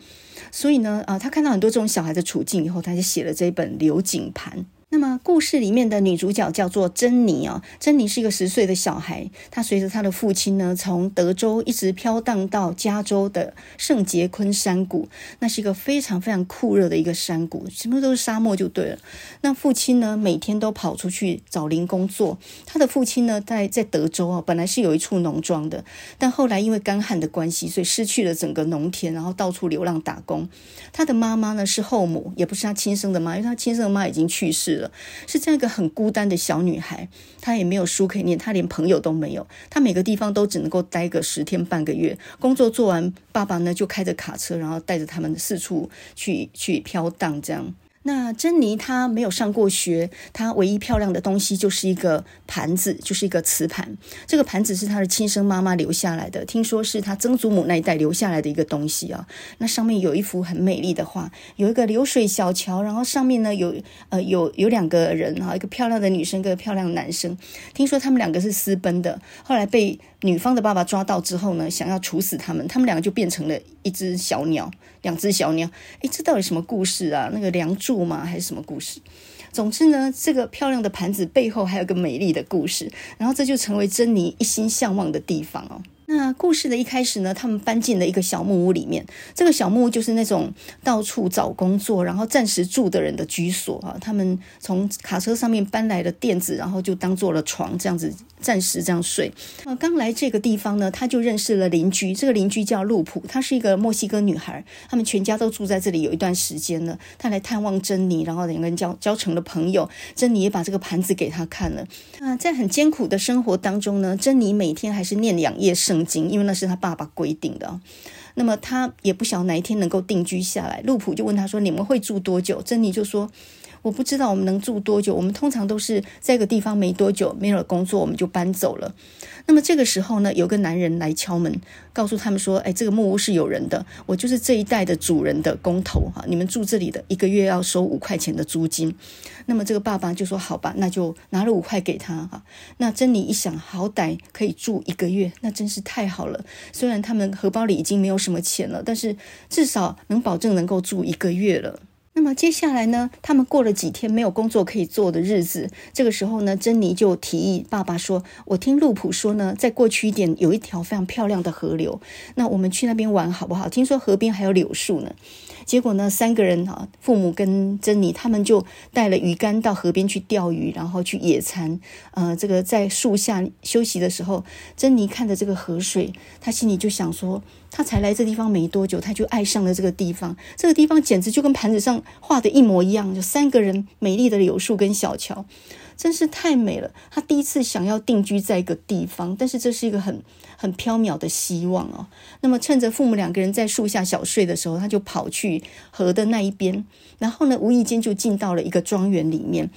所以呢，啊，他看到很多这种小孩的处境以后，他就写了这一本《留景盘》。那么故事里面的女主角叫做珍妮啊，珍妮是一个十岁的小孩，她随着她的父亲呢，从德州一直飘荡到加州的圣杰昆山谷，那是一个非常非常酷热的一个山谷，什么都是沙漠就对了。那父亲呢，每天都跑出去找零工作。他的父亲呢，在在德州啊，本来是有一处农庄的，但后来因为干旱的关系，所以失去了整个农田，然后到处流浪打工。他的妈妈呢是后母，也不是他亲生的妈，因为他亲生的妈已经去世了。是这样一个很孤单的小女孩，她也没有书可以念，她连朋友都没有，她每个地方都只能够待个十天半个月。工作做完，爸爸呢就开着卡车，然后带着他们四处去去飘荡，这样。那珍妮她没有上过学，她唯一漂亮的东西就是一个盘子，就是一个瓷盘。这个盘子是她的亲生妈妈留下来的，听说是她曾祖母那一代留下来的一个东西啊。那上面有一幅很美丽的画，有一个流水小桥，然后上面呢有呃有有两个人哈，一个漂亮的女生，一个漂亮的男生。听说他们两个是私奔的，后来被女方的爸爸抓到之后呢，想要处死他们，他们两个就变成了一只小鸟。两只小鸟，诶，这到底什么故事啊？那个梁祝吗？还是什么故事？总之呢，这个漂亮的盘子背后还有个美丽的故事，然后这就成为珍妮一心向往的地方哦。那故事的一开始呢，他们搬进了一个小木屋里面。这个小木屋就是那种到处找工作，然后暂时住的人的居所啊。他们从卡车上面搬来了垫子，然后就当做了床，这样子暂时这样睡。呃，刚来这个地方呢，他就认识了邻居。这个邻居叫路普，她是一个墨西哥女孩。他们全家都住在这里有一段时间了。他来探望珍妮，然后两个人交交成了朋友。珍妮也把这个盘子给他看了。啊，在很艰苦的生活当中呢，珍妮每天还是念两页圣。因为那是他爸爸规定的，那么他也不晓得哪一天能够定居下来。路普就问他说：“你们会住多久？”珍妮就说：“我不知道我们能住多久。我们通常都是在一个地方没多久，没有了工作，我们就搬走了。那么这个时候呢，有个男人来敲门，告诉他们说：“哎，这个木屋是有人的，我就是这一带的主人的工头哈，你们住这里的一个月要收五块钱的租金。”那么这个爸爸就说：“好吧，那就拿了五块给他哈。”那珍妮一想，好歹可以住一个月，那真是太好了。虽然他们荷包里已经没有什么钱了，但是至少能保证能够住一个月了。那么接下来呢，他们过了几天没有工作可以做的日子。这个时候呢，珍妮就提议爸爸说：“我听路普说呢，再过去一点有一条非常漂亮的河流，那我们去那边玩好不好？听说河边还有柳树呢。”结果呢，三个人哈，父母跟珍妮他们就带了鱼竿到河边去钓鱼，然后去野餐。呃，这个在树下休息的时候，珍妮看着这个河水，她心里就想说。她才来这地方没多久，她就爱上了这个地方。这个地方简直就跟盘子上画的一模一样，就三个人、美丽的柳树跟小桥，真是太美了。他第一次想要定居在一个地方，但是这是一个很很飘渺的希望哦。那么趁着父母两个人在树下小睡的时候，他就跑去河的那一边，然后呢，无意间就进到了一个庄园里面。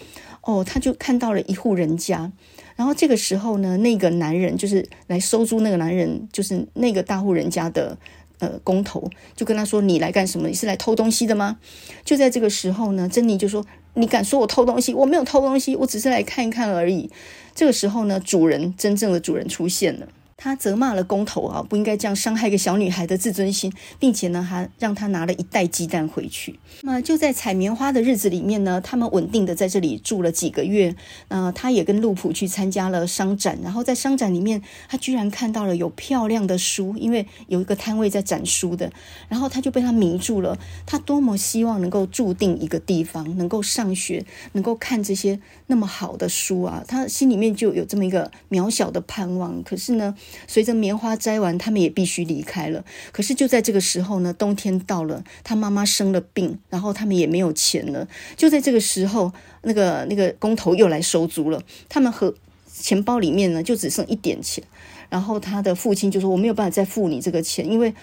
哦，他就看到了一户人家。然后这个时候呢，那个男人就是来收租，那个男人就是那个大户人家的呃工头，就跟他说：“你来干什么？你是来偷东西的吗？”就在这个时候呢，珍妮就说：“你敢说我偷东西？我没有偷东西，我只是来看一看而已。”这个时候呢，主人真正的主人出现了。他责骂了工头啊，不应该这样伤害一个小女孩的自尊心，并且呢，还让他拿了一袋鸡蛋回去。那么就在采棉花的日子里面呢，他们稳定的在这里住了几个月。呃，他也跟路普去参加了商展，然后在商展里面，他居然看到了有漂亮的书，因为有一个摊位在展书的，然后他就被他迷住了。他多么希望能够住定一个地方，能够上学，能够看这些那么好的书啊，他心里面就有这么一个渺小的盼望。可是呢，随着棉花摘完，他们也必须离开了。可是就在这个时候呢，冬天到了，他妈妈生了病，然后他们也没有钱了。就在这个时候，那个那个工头又来收租了。他们和钱包里面呢，就只剩一点钱。然后他的父亲就说：“我没有办法再付你这个钱，因为。”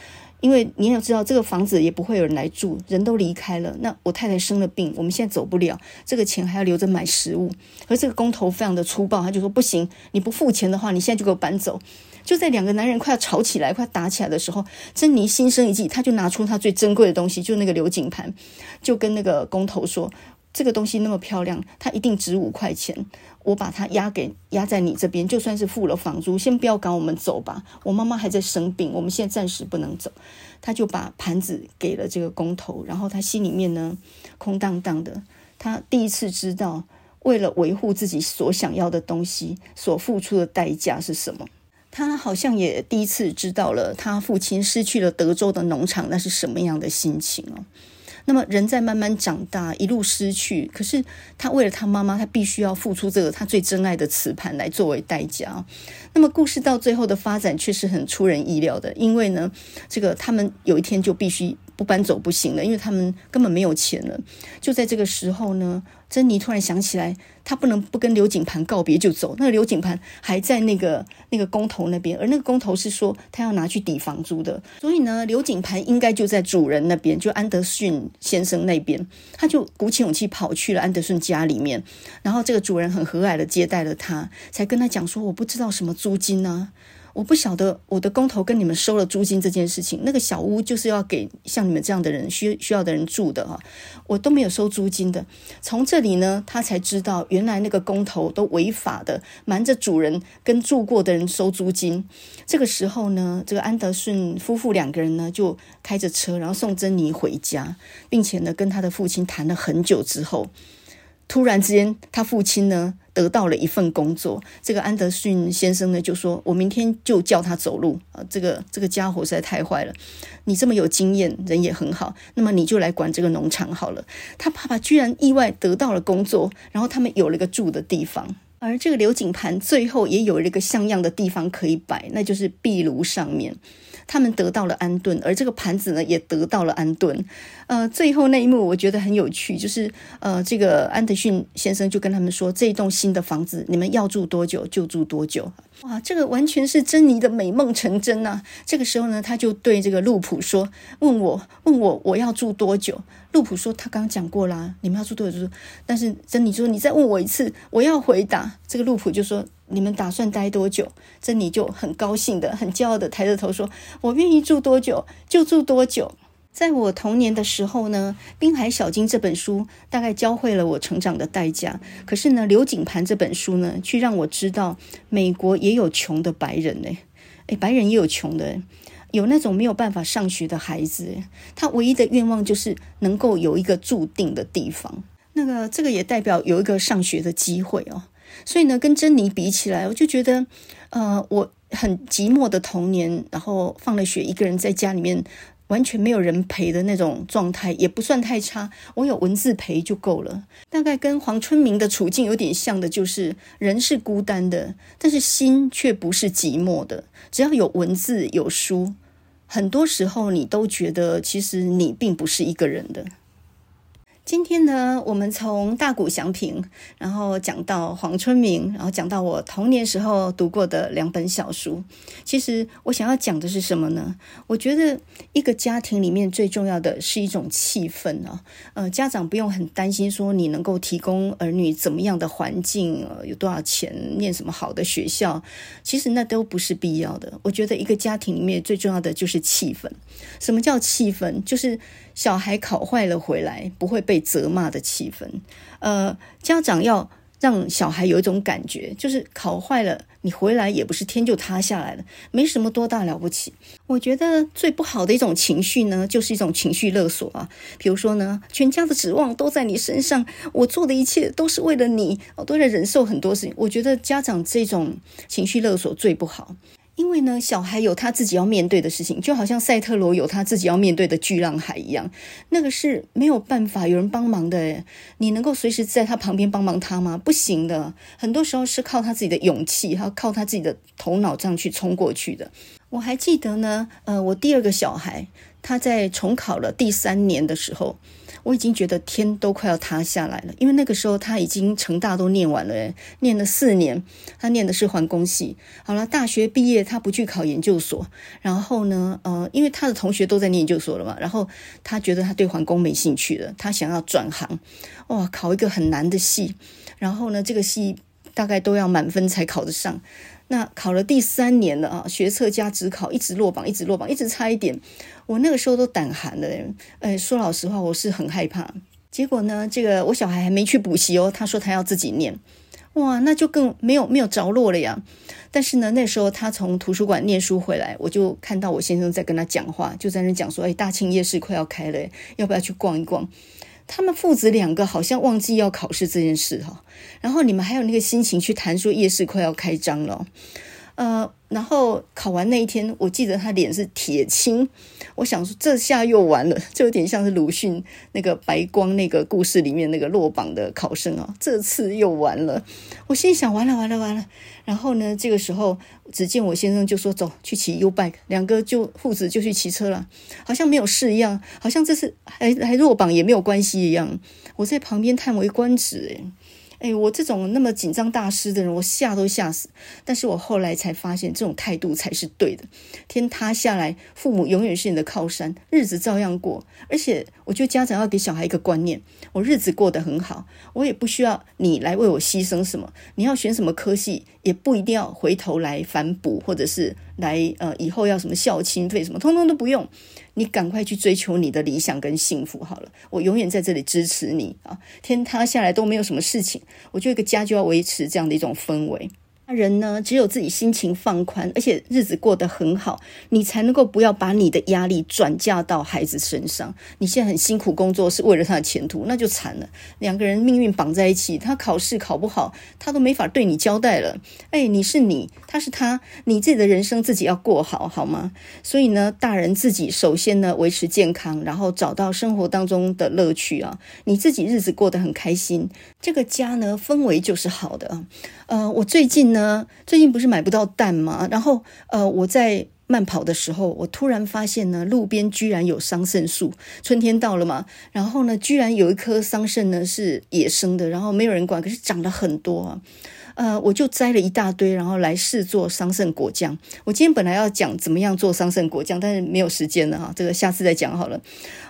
因为你要知道，这个房子也不会有人来住，人都离开了。那我太太生了病，我们现在走不了，这个钱还要留着买食物。而这个工头非常的粗暴，他就说：“不行，你不付钱的话，你现在就给我搬走。”就在两个男人快要吵起来、快要打起来的时候，珍妮心生一计，她就拿出她最珍贵的东西，就那个流景盘，就跟那个工头说。这个东西那么漂亮，它一定值五块钱。我把它押给押在你这边，就算是付了房租，先不要赶我们走吧。我妈妈还在生病，我们现在暂时不能走。他就把盘子给了这个工头，然后他心里面呢空荡荡的。他第一次知道，为了维护自己所想要的东西，所付出的代价是什么。他好像也第一次知道了，他父亲失去了德州的农场，那是什么样的心情哦。那么人在慢慢长大，一路失去，可是他为了他妈妈，他必须要付出这个他最珍爱的磁盘来作为代价。那么故事到最后的发展却是很出人意料的，因为呢，这个他们有一天就必须。不搬走不行了，因为他们根本没有钱了。就在这个时候呢，珍妮突然想起来，她不能不跟刘景盘告别就走。那个刘景盘还在那个那个工头那边，而那个工头是说他要拿去抵房租的。所以呢，刘景盘应该就在主人那边，就安德逊先生那边。他就鼓起勇气跑去了安德逊家里面，然后这个主人很和蔼的接待了他，才跟他讲说：“我不知道什么租金呢、啊。”我不晓得我的工头跟你们收了租金这件事情，那个小屋就是要给像你们这样的人需需要的人住的哈，我都没有收租金的。从这里呢，他才知道原来那个工头都违法的，瞒着主人跟住过的人收租金。这个时候呢，这个安德逊夫妇两个人呢就开着车，然后送珍妮回家，并且呢跟他的父亲谈了很久之后，突然之间他父亲呢。得到了一份工作，这个安德逊先生呢就说：“我明天就教他走路啊！这个这个家伙实在太坏了。你这么有经验，人也很好，那么你就来管这个农场好了。”他爸爸居然意外得到了工作，然后他们有了一个住的地方，而这个流景盘最后也有了一个像样的地方可以摆，那就是壁炉上面。他们得到了安顿，而这个盘子呢也得到了安顿。呃，最后那一幕我觉得很有趣，就是呃，这个安德逊先生就跟他们说，这一栋新的房子你们要住多久就住多久。哇，这个完全是珍妮的美梦成真呐！这个时候呢，他就对这个路普说：“问我，问我，我要住多久？”路普说：“他刚刚讲过啦，你们要住多久？”但是珍妮说：“你再问我一次，我要回答。”这个路普就说：“你们打算待多久？”珍妮就很高兴的、很骄傲的抬着头说：“我愿意住多久就住多久。”在我童年的时候呢，《滨海小径》这本书大概教会了我成长的代价。可是呢，《刘景盘》这本书呢，却让我知道美国也有穷的白人呢。诶，白人也有穷的，有那种没有办法上学的孩子，他唯一的愿望就是能够有一个注定的地方。那个这个也代表有一个上学的机会哦。所以呢，跟珍妮比起来，我就觉得，呃，我很寂寞的童年，然后放了学，一个人在家里面。完全没有人陪的那种状态也不算太差，我有文字陪就够了。大概跟黄春明的处境有点像的，就是人是孤单的，但是心却不是寂寞的。只要有文字有书，很多时候你都觉得其实你并不是一个人的。今天呢，我们从大谷祥平，然后讲到黄春明，然后讲到我童年时候读过的两本小书。其实我想要讲的是什么呢？我觉得一个家庭里面最重要的是一种气氛啊。呃，家长不用很担心说你能够提供儿女怎么样的环境，呃，有多少钱，念什么好的学校，其实那都不是必要的。我觉得一个家庭里面最重要的就是气氛。什么叫气氛？就是。小孩考坏了回来不会被责骂的气氛，呃，家长要让小孩有一种感觉，就是考坏了你回来也不是天就塌下来了，没什么多大了不起。我觉得最不好的一种情绪呢，就是一种情绪勒索啊。比如说呢，全家的指望都在你身上，我做的一切都是为了你，我都在忍受很多事情。我觉得家长这种情绪勒索最不好。因为呢，小孩有他自己要面对的事情，就好像赛特罗有他自己要面对的巨浪海一样，那个是没有办法有人帮忙的。你能够随时在他旁边帮忙他吗？不行的，很多时候是靠他自己的勇气，还要靠他自己的头脑这样去冲过去的。我还记得呢，呃，我第二个小孩他在重考了第三年的时候。我已经觉得天都快要塌下来了，因为那个时候他已经成大都念完了，念了四年，他念的是环工系。好了，大学毕业他不去考研究所，然后呢，呃，因为他的同学都在念研究所了嘛，然后他觉得他对环工没兴趣了，他想要转行，哇，考一个很难的系，然后呢，这个系大概都要满分才考得上。那考了第三年了啊，学测加指考一直落榜，一直落榜，一直差一点。我那个时候都胆寒了，哎，说老实话，我是很害怕。结果呢，这个我小孩还没去补习哦，他说他要自己念，哇，那就更没有没有着落了呀。但是呢，那时候他从图书馆念书回来，我就看到我先生在跟他讲话，就在那讲说，哎，大庆夜市快要开了，要不要去逛一逛？他们父子两个好像忘记要考试这件事哈，然后你们还有那个心情去谈说夜市快要开张了，呃。然后考完那一天，我记得他脸是铁青。我想说，这下又完了，就有点像是鲁迅那个白光那个故事里面那个落榜的考生啊。这次又完了，我心想完了完了完了。然后呢，这个时候只见我先生就说：“走去骑 U bike。”两个就父子就去骑车了，好像没有事一样，好像这次还还落榜也没有关系一样。我在旁边叹为观止，诶哎，我这种那么紧张大师的人，我吓都吓死。但是我后来才发现，这种态度才是对的。天塌下来，父母永远是你的靠山，日子照样过。而且，我觉得家长要给小孩一个观念：我日子过得很好，我也不需要你来为我牺牲什么。你要选什么科系，也不一定要回头来反哺，或者是来呃以后要什么孝亲费什么，通通都不用。你赶快去追求你的理想跟幸福好了，我永远在这里支持你啊！天塌下来都没有什么事情，我就一个家就要维持这样的一种氛围。人呢，只有自己心情放宽，而且日子过得很好，你才能够不要把你的压力转嫁到孩子身上。你现在很辛苦工作，是为了他的前途，那就惨了。两个人命运绑在一起，他考试考不好，他都没法对你交代了。哎，你是你，他是他，你自己的人生自己要过好，好吗？所以呢，大人自己首先呢，维持健康，然后找到生活当中的乐趣啊，你自己日子过得很开心，这个家呢，氛围就是好的。呃，我最近呢，最近不是买不到蛋吗？然后呃，我在慢跑的时候，我突然发现呢，路边居然有桑葚树。春天到了嘛，然后呢，居然有一棵桑葚呢是野生的，然后没有人管，可是长了很多啊。呃，我就摘了一大堆，然后来试做桑葚果酱。我今天本来要讲怎么样做桑葚果酱，但是没有时间了哈，这个下次再讲好了。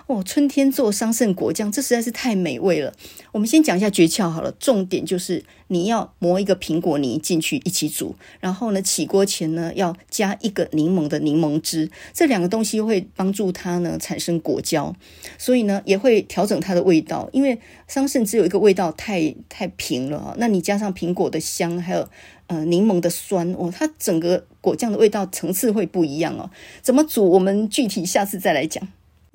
哦，春天做桑葚果酱，这实在是太美味了。我们先讲一下诀窍好了，重点就是你要磨一个苹果泥进去一起煮，然后呢，起锅前呢要加一个柠檬的柠檬汁，这两个东西会帮助它呢产生果胶，所以呢也会调整它的味道。因为桑葚只有一个味道太太平了，那你加上苹果的香，还有呃柠檬的酸，哦，它整个果酱的味道层次会不一样哦。怎么煮？我们具体下次再来讲。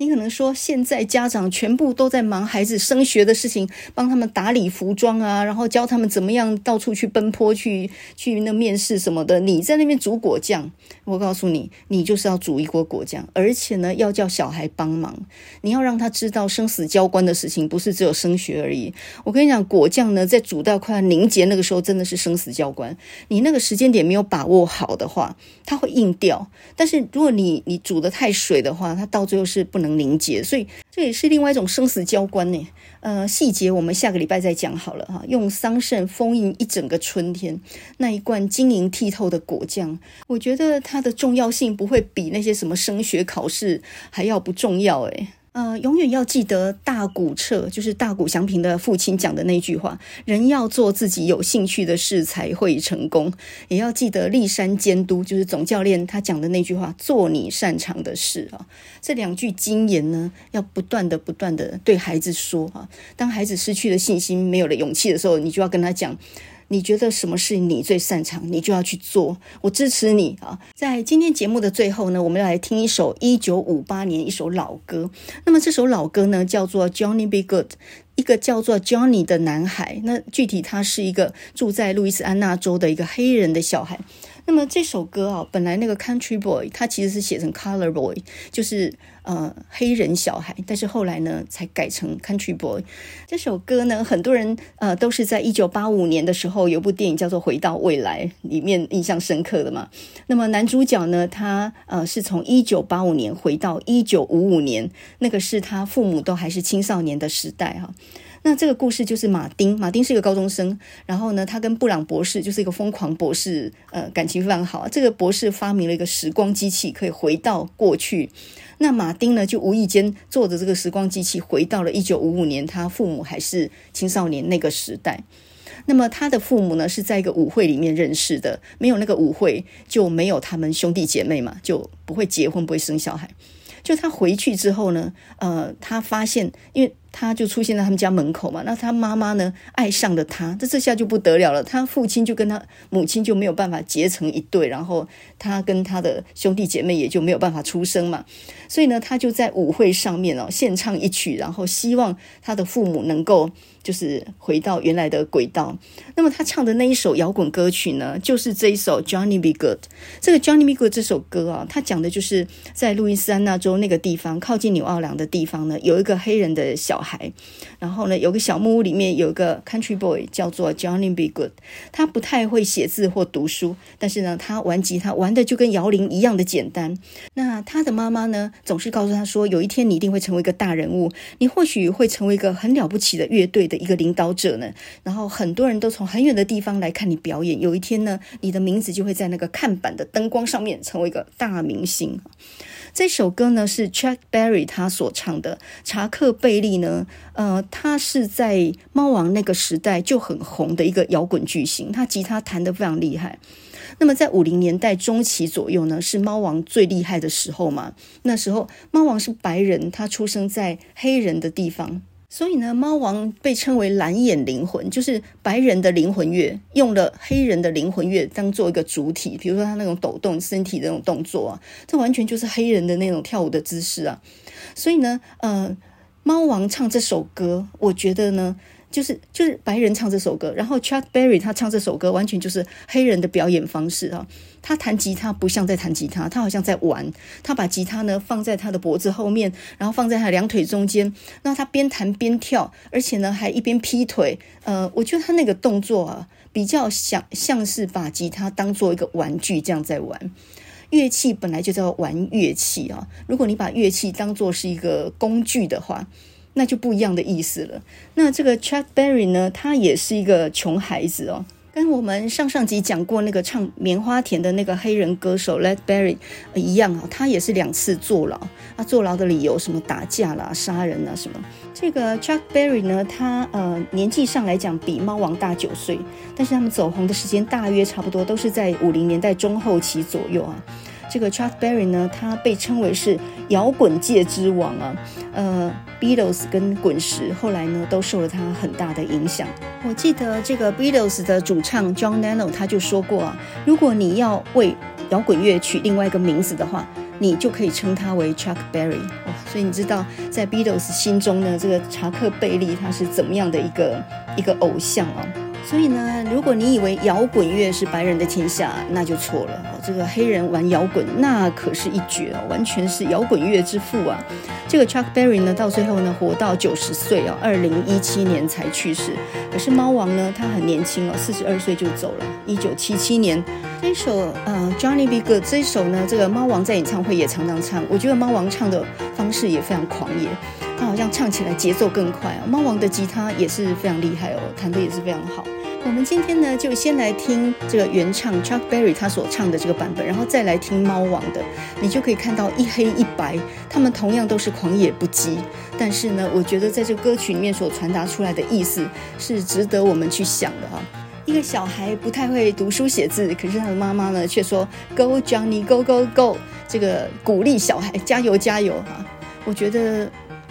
你可能说，现在家长全部都在忙孩子升学的事情，帮他们打理服装啊，然后教他们怎么样到处去奔波去去那面试什么的。你在那边煮果酱，我告诉你，你就是要煮一锅果酱，而且呢，要叫小孩帮忙。你要让他知道生死交关的事情，不是只有升学而已。我跟你讲，果酱呢，在煮到快要凝结那个时候，真的是生死交关。你那个时间点没有把握好的话，它会硬掉。但是如果你你煮得太水的话，它到最后是不能。凝结，所以这也是另外一种生死交关呢。呃，细节我们下个礼拜再讲好了哈。用桑葚封印一整个春天，那一罐晶莹剔透的果酱，我觉得它的重要性不会比那些什么升学考试还要不重要诶。呃，永远要记得大谷彻，就是大谷祥平的父亲讲的那句话：人要做自己有兴趣的事才会成功。也要记得立山监督，就是总教练他讲的那句话：做你擅长的事啊。这两句金言呢，要不断的、不断的对孩子说啊。当孩子失去了信心、没有了勇气的时候，你就要跟他讲。你觉得什么是你最擅长，你就要去做。我支持你啊！在今天节目的最后呢，我们要来听一首一九五八年一首老歌。那么这首老歌呢，叫做《Johnny B. Good》，一个叫做 Johnny 的男孩。那具体他是一个住在路易斯安那州的一个黑人的小孩。那么这首歌啊，本来那个 Country Boy，他其实是写成 Color Boy，就是呃黑人小孩，但是后来呢才改成 Country Boy。这首歌呢，很多人呃都是在一九八五年的时候有部电影叫做《回到未来》里面印象深刻的嘛。那么男主角呢，他呃是从一九八五年回到一九五五年，那个是他父母都还是青少年的时代哈。那这个故事就是马丁，马丁是一个高中生，然后呢，他跟布朗博士就是一个疯狂博士，呃，感情非常好。这个博士发明了一个时光机器，可以回到过去。那马丁呢，就无意间坐着这个时光机器回到了一九五五年，他父母还是青少年那个时代。那么他的父母呢，是在一个舞会里面认识的，没有那个舞会就没有他们兄弟姐妹嘛，就不会结婚，不会生小孩。就他回去之后呢，呃，他发现，因为他就出现在他们家门口嘛，那他妈妈呢爱上了他，这这下就不得了了。他父亲就跟他母亲就没有办法结成一对，然后他跟他的兄弟姐妹也就没有办法出生嘛。所以呢，他就在舞会上面哦献唱一曲，然后希望他的父母能够。就是回到原来的轨道。那么他唱的那一首摇滚歌曲呢，就是这一首《Johnny B. Good》。这个《Johnny B. Good》这首歌啊，他讲的就是在路易斯安那州那个地方，靠近纽奥良的地方呢，有一个黑人的小小孩。然后呢，有个小木屋里面有一个 Country Boy 叫做 Johnny B. Good。他不太会写字或读书，但是呢，他玩吉他玩的就跟摇铃一样的简单。那他的妈妈呢，总是告诉他说，有一天你一定会成为一个大人物，你或许会成为一个很了不起的乐队的一个领导者呢，然后很多人都从很远的地方来看你表演。有一天呢，你的名字就会在那个看板的灯光上面成为一个大明星。这首歌呢是 Chuck Berry 他所唱的，查克贝利呢，呃，他是在猫王那个时代就很红的一个摇滚巨星，他吉他弹得非常厉害。那么在五零年代中期左右呢，是猫王最厉害的时候嘛。那时候猫王是白人，他出生在黑人的地方。所以呢，猫王被称为蓝眼灵魂，就是白人的灵魂乐，用了黑人的灵魂乐当做一个主体。比如说他那种抖动身体的那种动作啊，这完全就是黑人的那种跳舞的姿势啊。所以呢，呃，猫王唱这首歌，我觉得呢。就是就是白人唱这首歌，然后 Chuck Berry 他唱这首歌，完全就是黑人的表演方式啊。他弹吉他不像在弹吉他，他好像在玩。他把吉他呢放在他的脖子后面，然后放在他两腿中间。那他边弹边跳，而且呢还一边劈腿。呃，我觉得他那个动作啊，比较像像是把吉他当做一个玩具这样在玩。乐器本来就叫玩乐器啊。如果你把乐器当作是一个工具的话，那就不一样的意思了。那这个 Chuck Berry 呢，他也是一个穷孩子哦。跟我们上上集讲过那个唱《棉花田》的那个黑人歌手 Lead Belly 一样啊，他也是两次坐牢。啊坐牢的理由什么打架啦、杀人啊什么。这个 Chuck Berry 呢，他呃年纪上来讲比猫王大九岁，但是他们走红的时间大约差不多，都是在五零年代中后期左右啊。这个 Chuck Berry 呢，他被称为是摇滚界之王啊。呃，Beatles 跟滚石后来呢，都受了他很大的影响。我记得这个 Beatles 的主唱 John Lennon 他就说过啊，如果你要为摇滚乐取另外一个名字的话，你就可以称他为 Chuck Berry。哦，所以你知道在 Beatles 心中呢，这个查克贝利他是怎么样的一个一个偶像啊？所以呢，如果你以为摇滚乐是白人的天下，那就错了。这个黑人玩摇滚，那可是一绝哦，完全是摇滚乐之父啊。这个 Chuck Berry 呢，到最后呢，活到九十岁啊，二零一七年才去世。可是猫王呢，他很年轻哦，四十二岁就走了。一九七七年，这首呃 Johnny B. Goode 这首呢，这个猫王在演唱会也常常唱。我觉得猫王唱的方式也非常狂野，他好像唱起来节奏更快啊。猫王的吉他也是非常厉害哦，弹得也是非常好。我们今天呢，就先来听这个原唱 Chuck Berry 他所唱的这个版本，然后再来听猫王的，你就可以看到一黑一白，他们同样都是狂野不羁，但是呢，我觉得在这歌曲里面所传达出来的意思是值得我们去想的哈。一个小孩不太会读书写字，可是他的妈妈呢却说 Go Johnny Go Go Go，这个鼓励小孩加油加油哈。我觉得。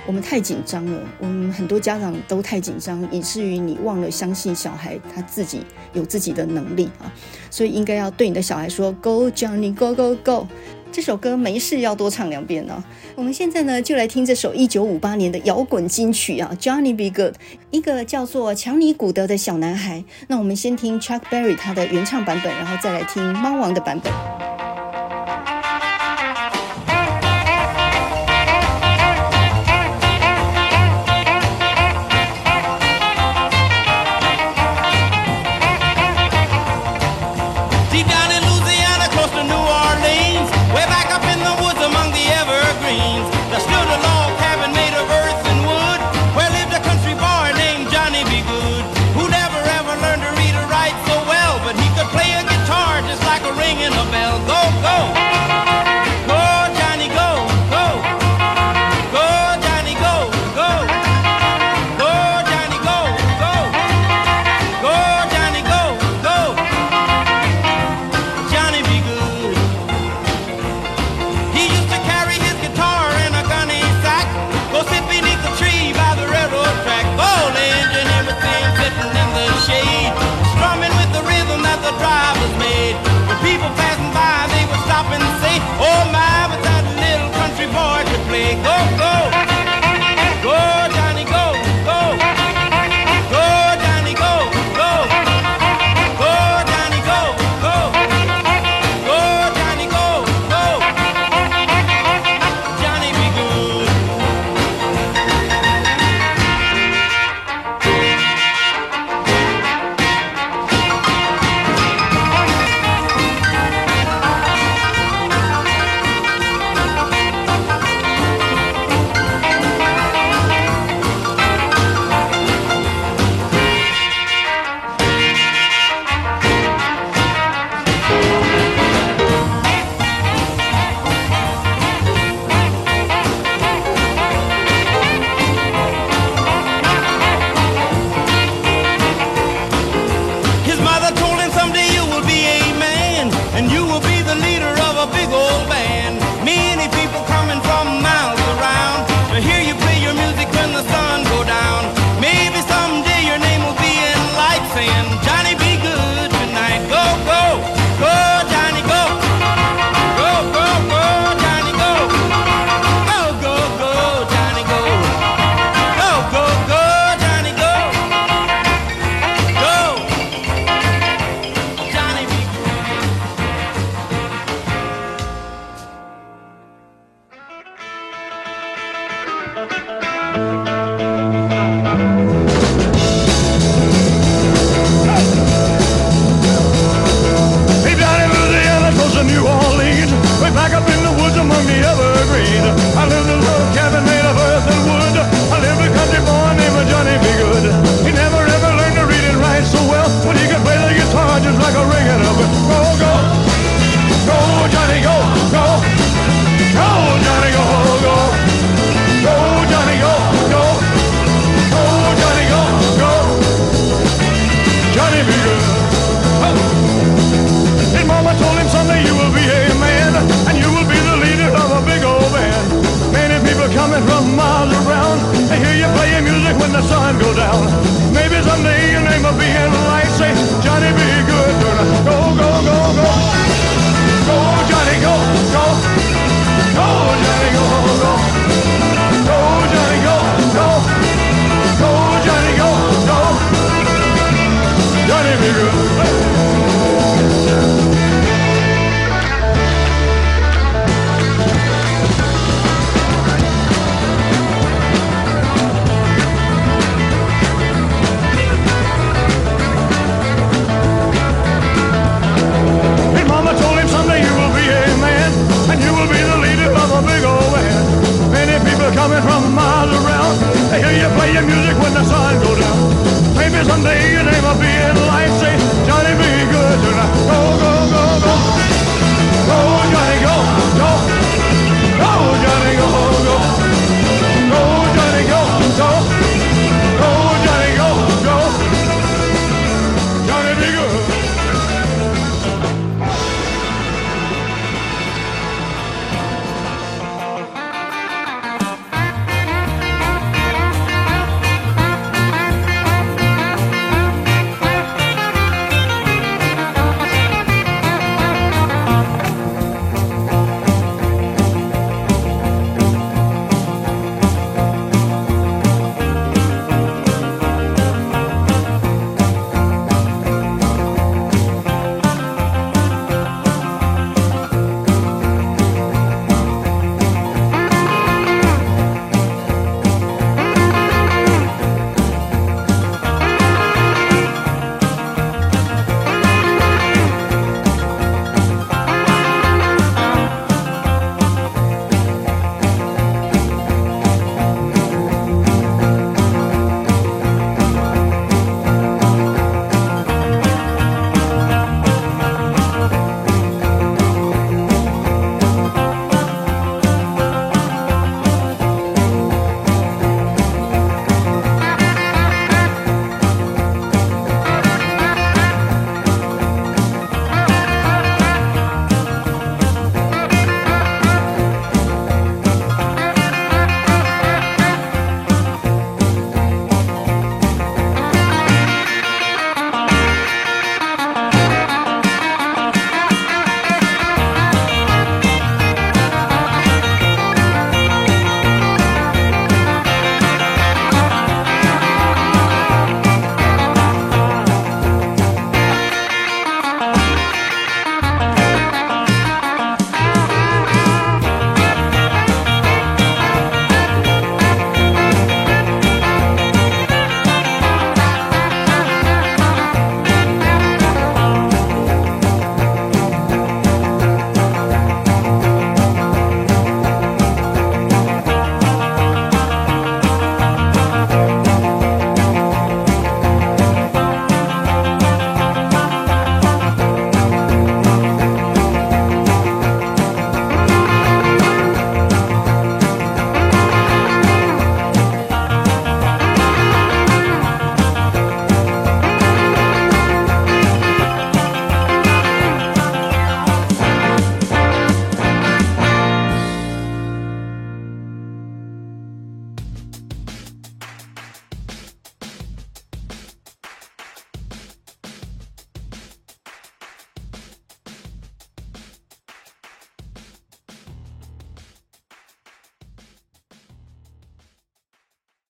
我们太紧张了，我们很多家长都太紧张，以至于你忘了相信小孩他自己有自己的能力啊，所以应该要对你的小孩说 “Go Johnny Go Go Go”。这首歌没事要多唱两遍呢。我们现在呢就来听这首一九五八年的摇滚金曲啊，“Johnny Be Good，一个叫做强尼古德的小男孩。那我们先听 Chuck Berry 他的原唱版本，然后再来听猫王的版本。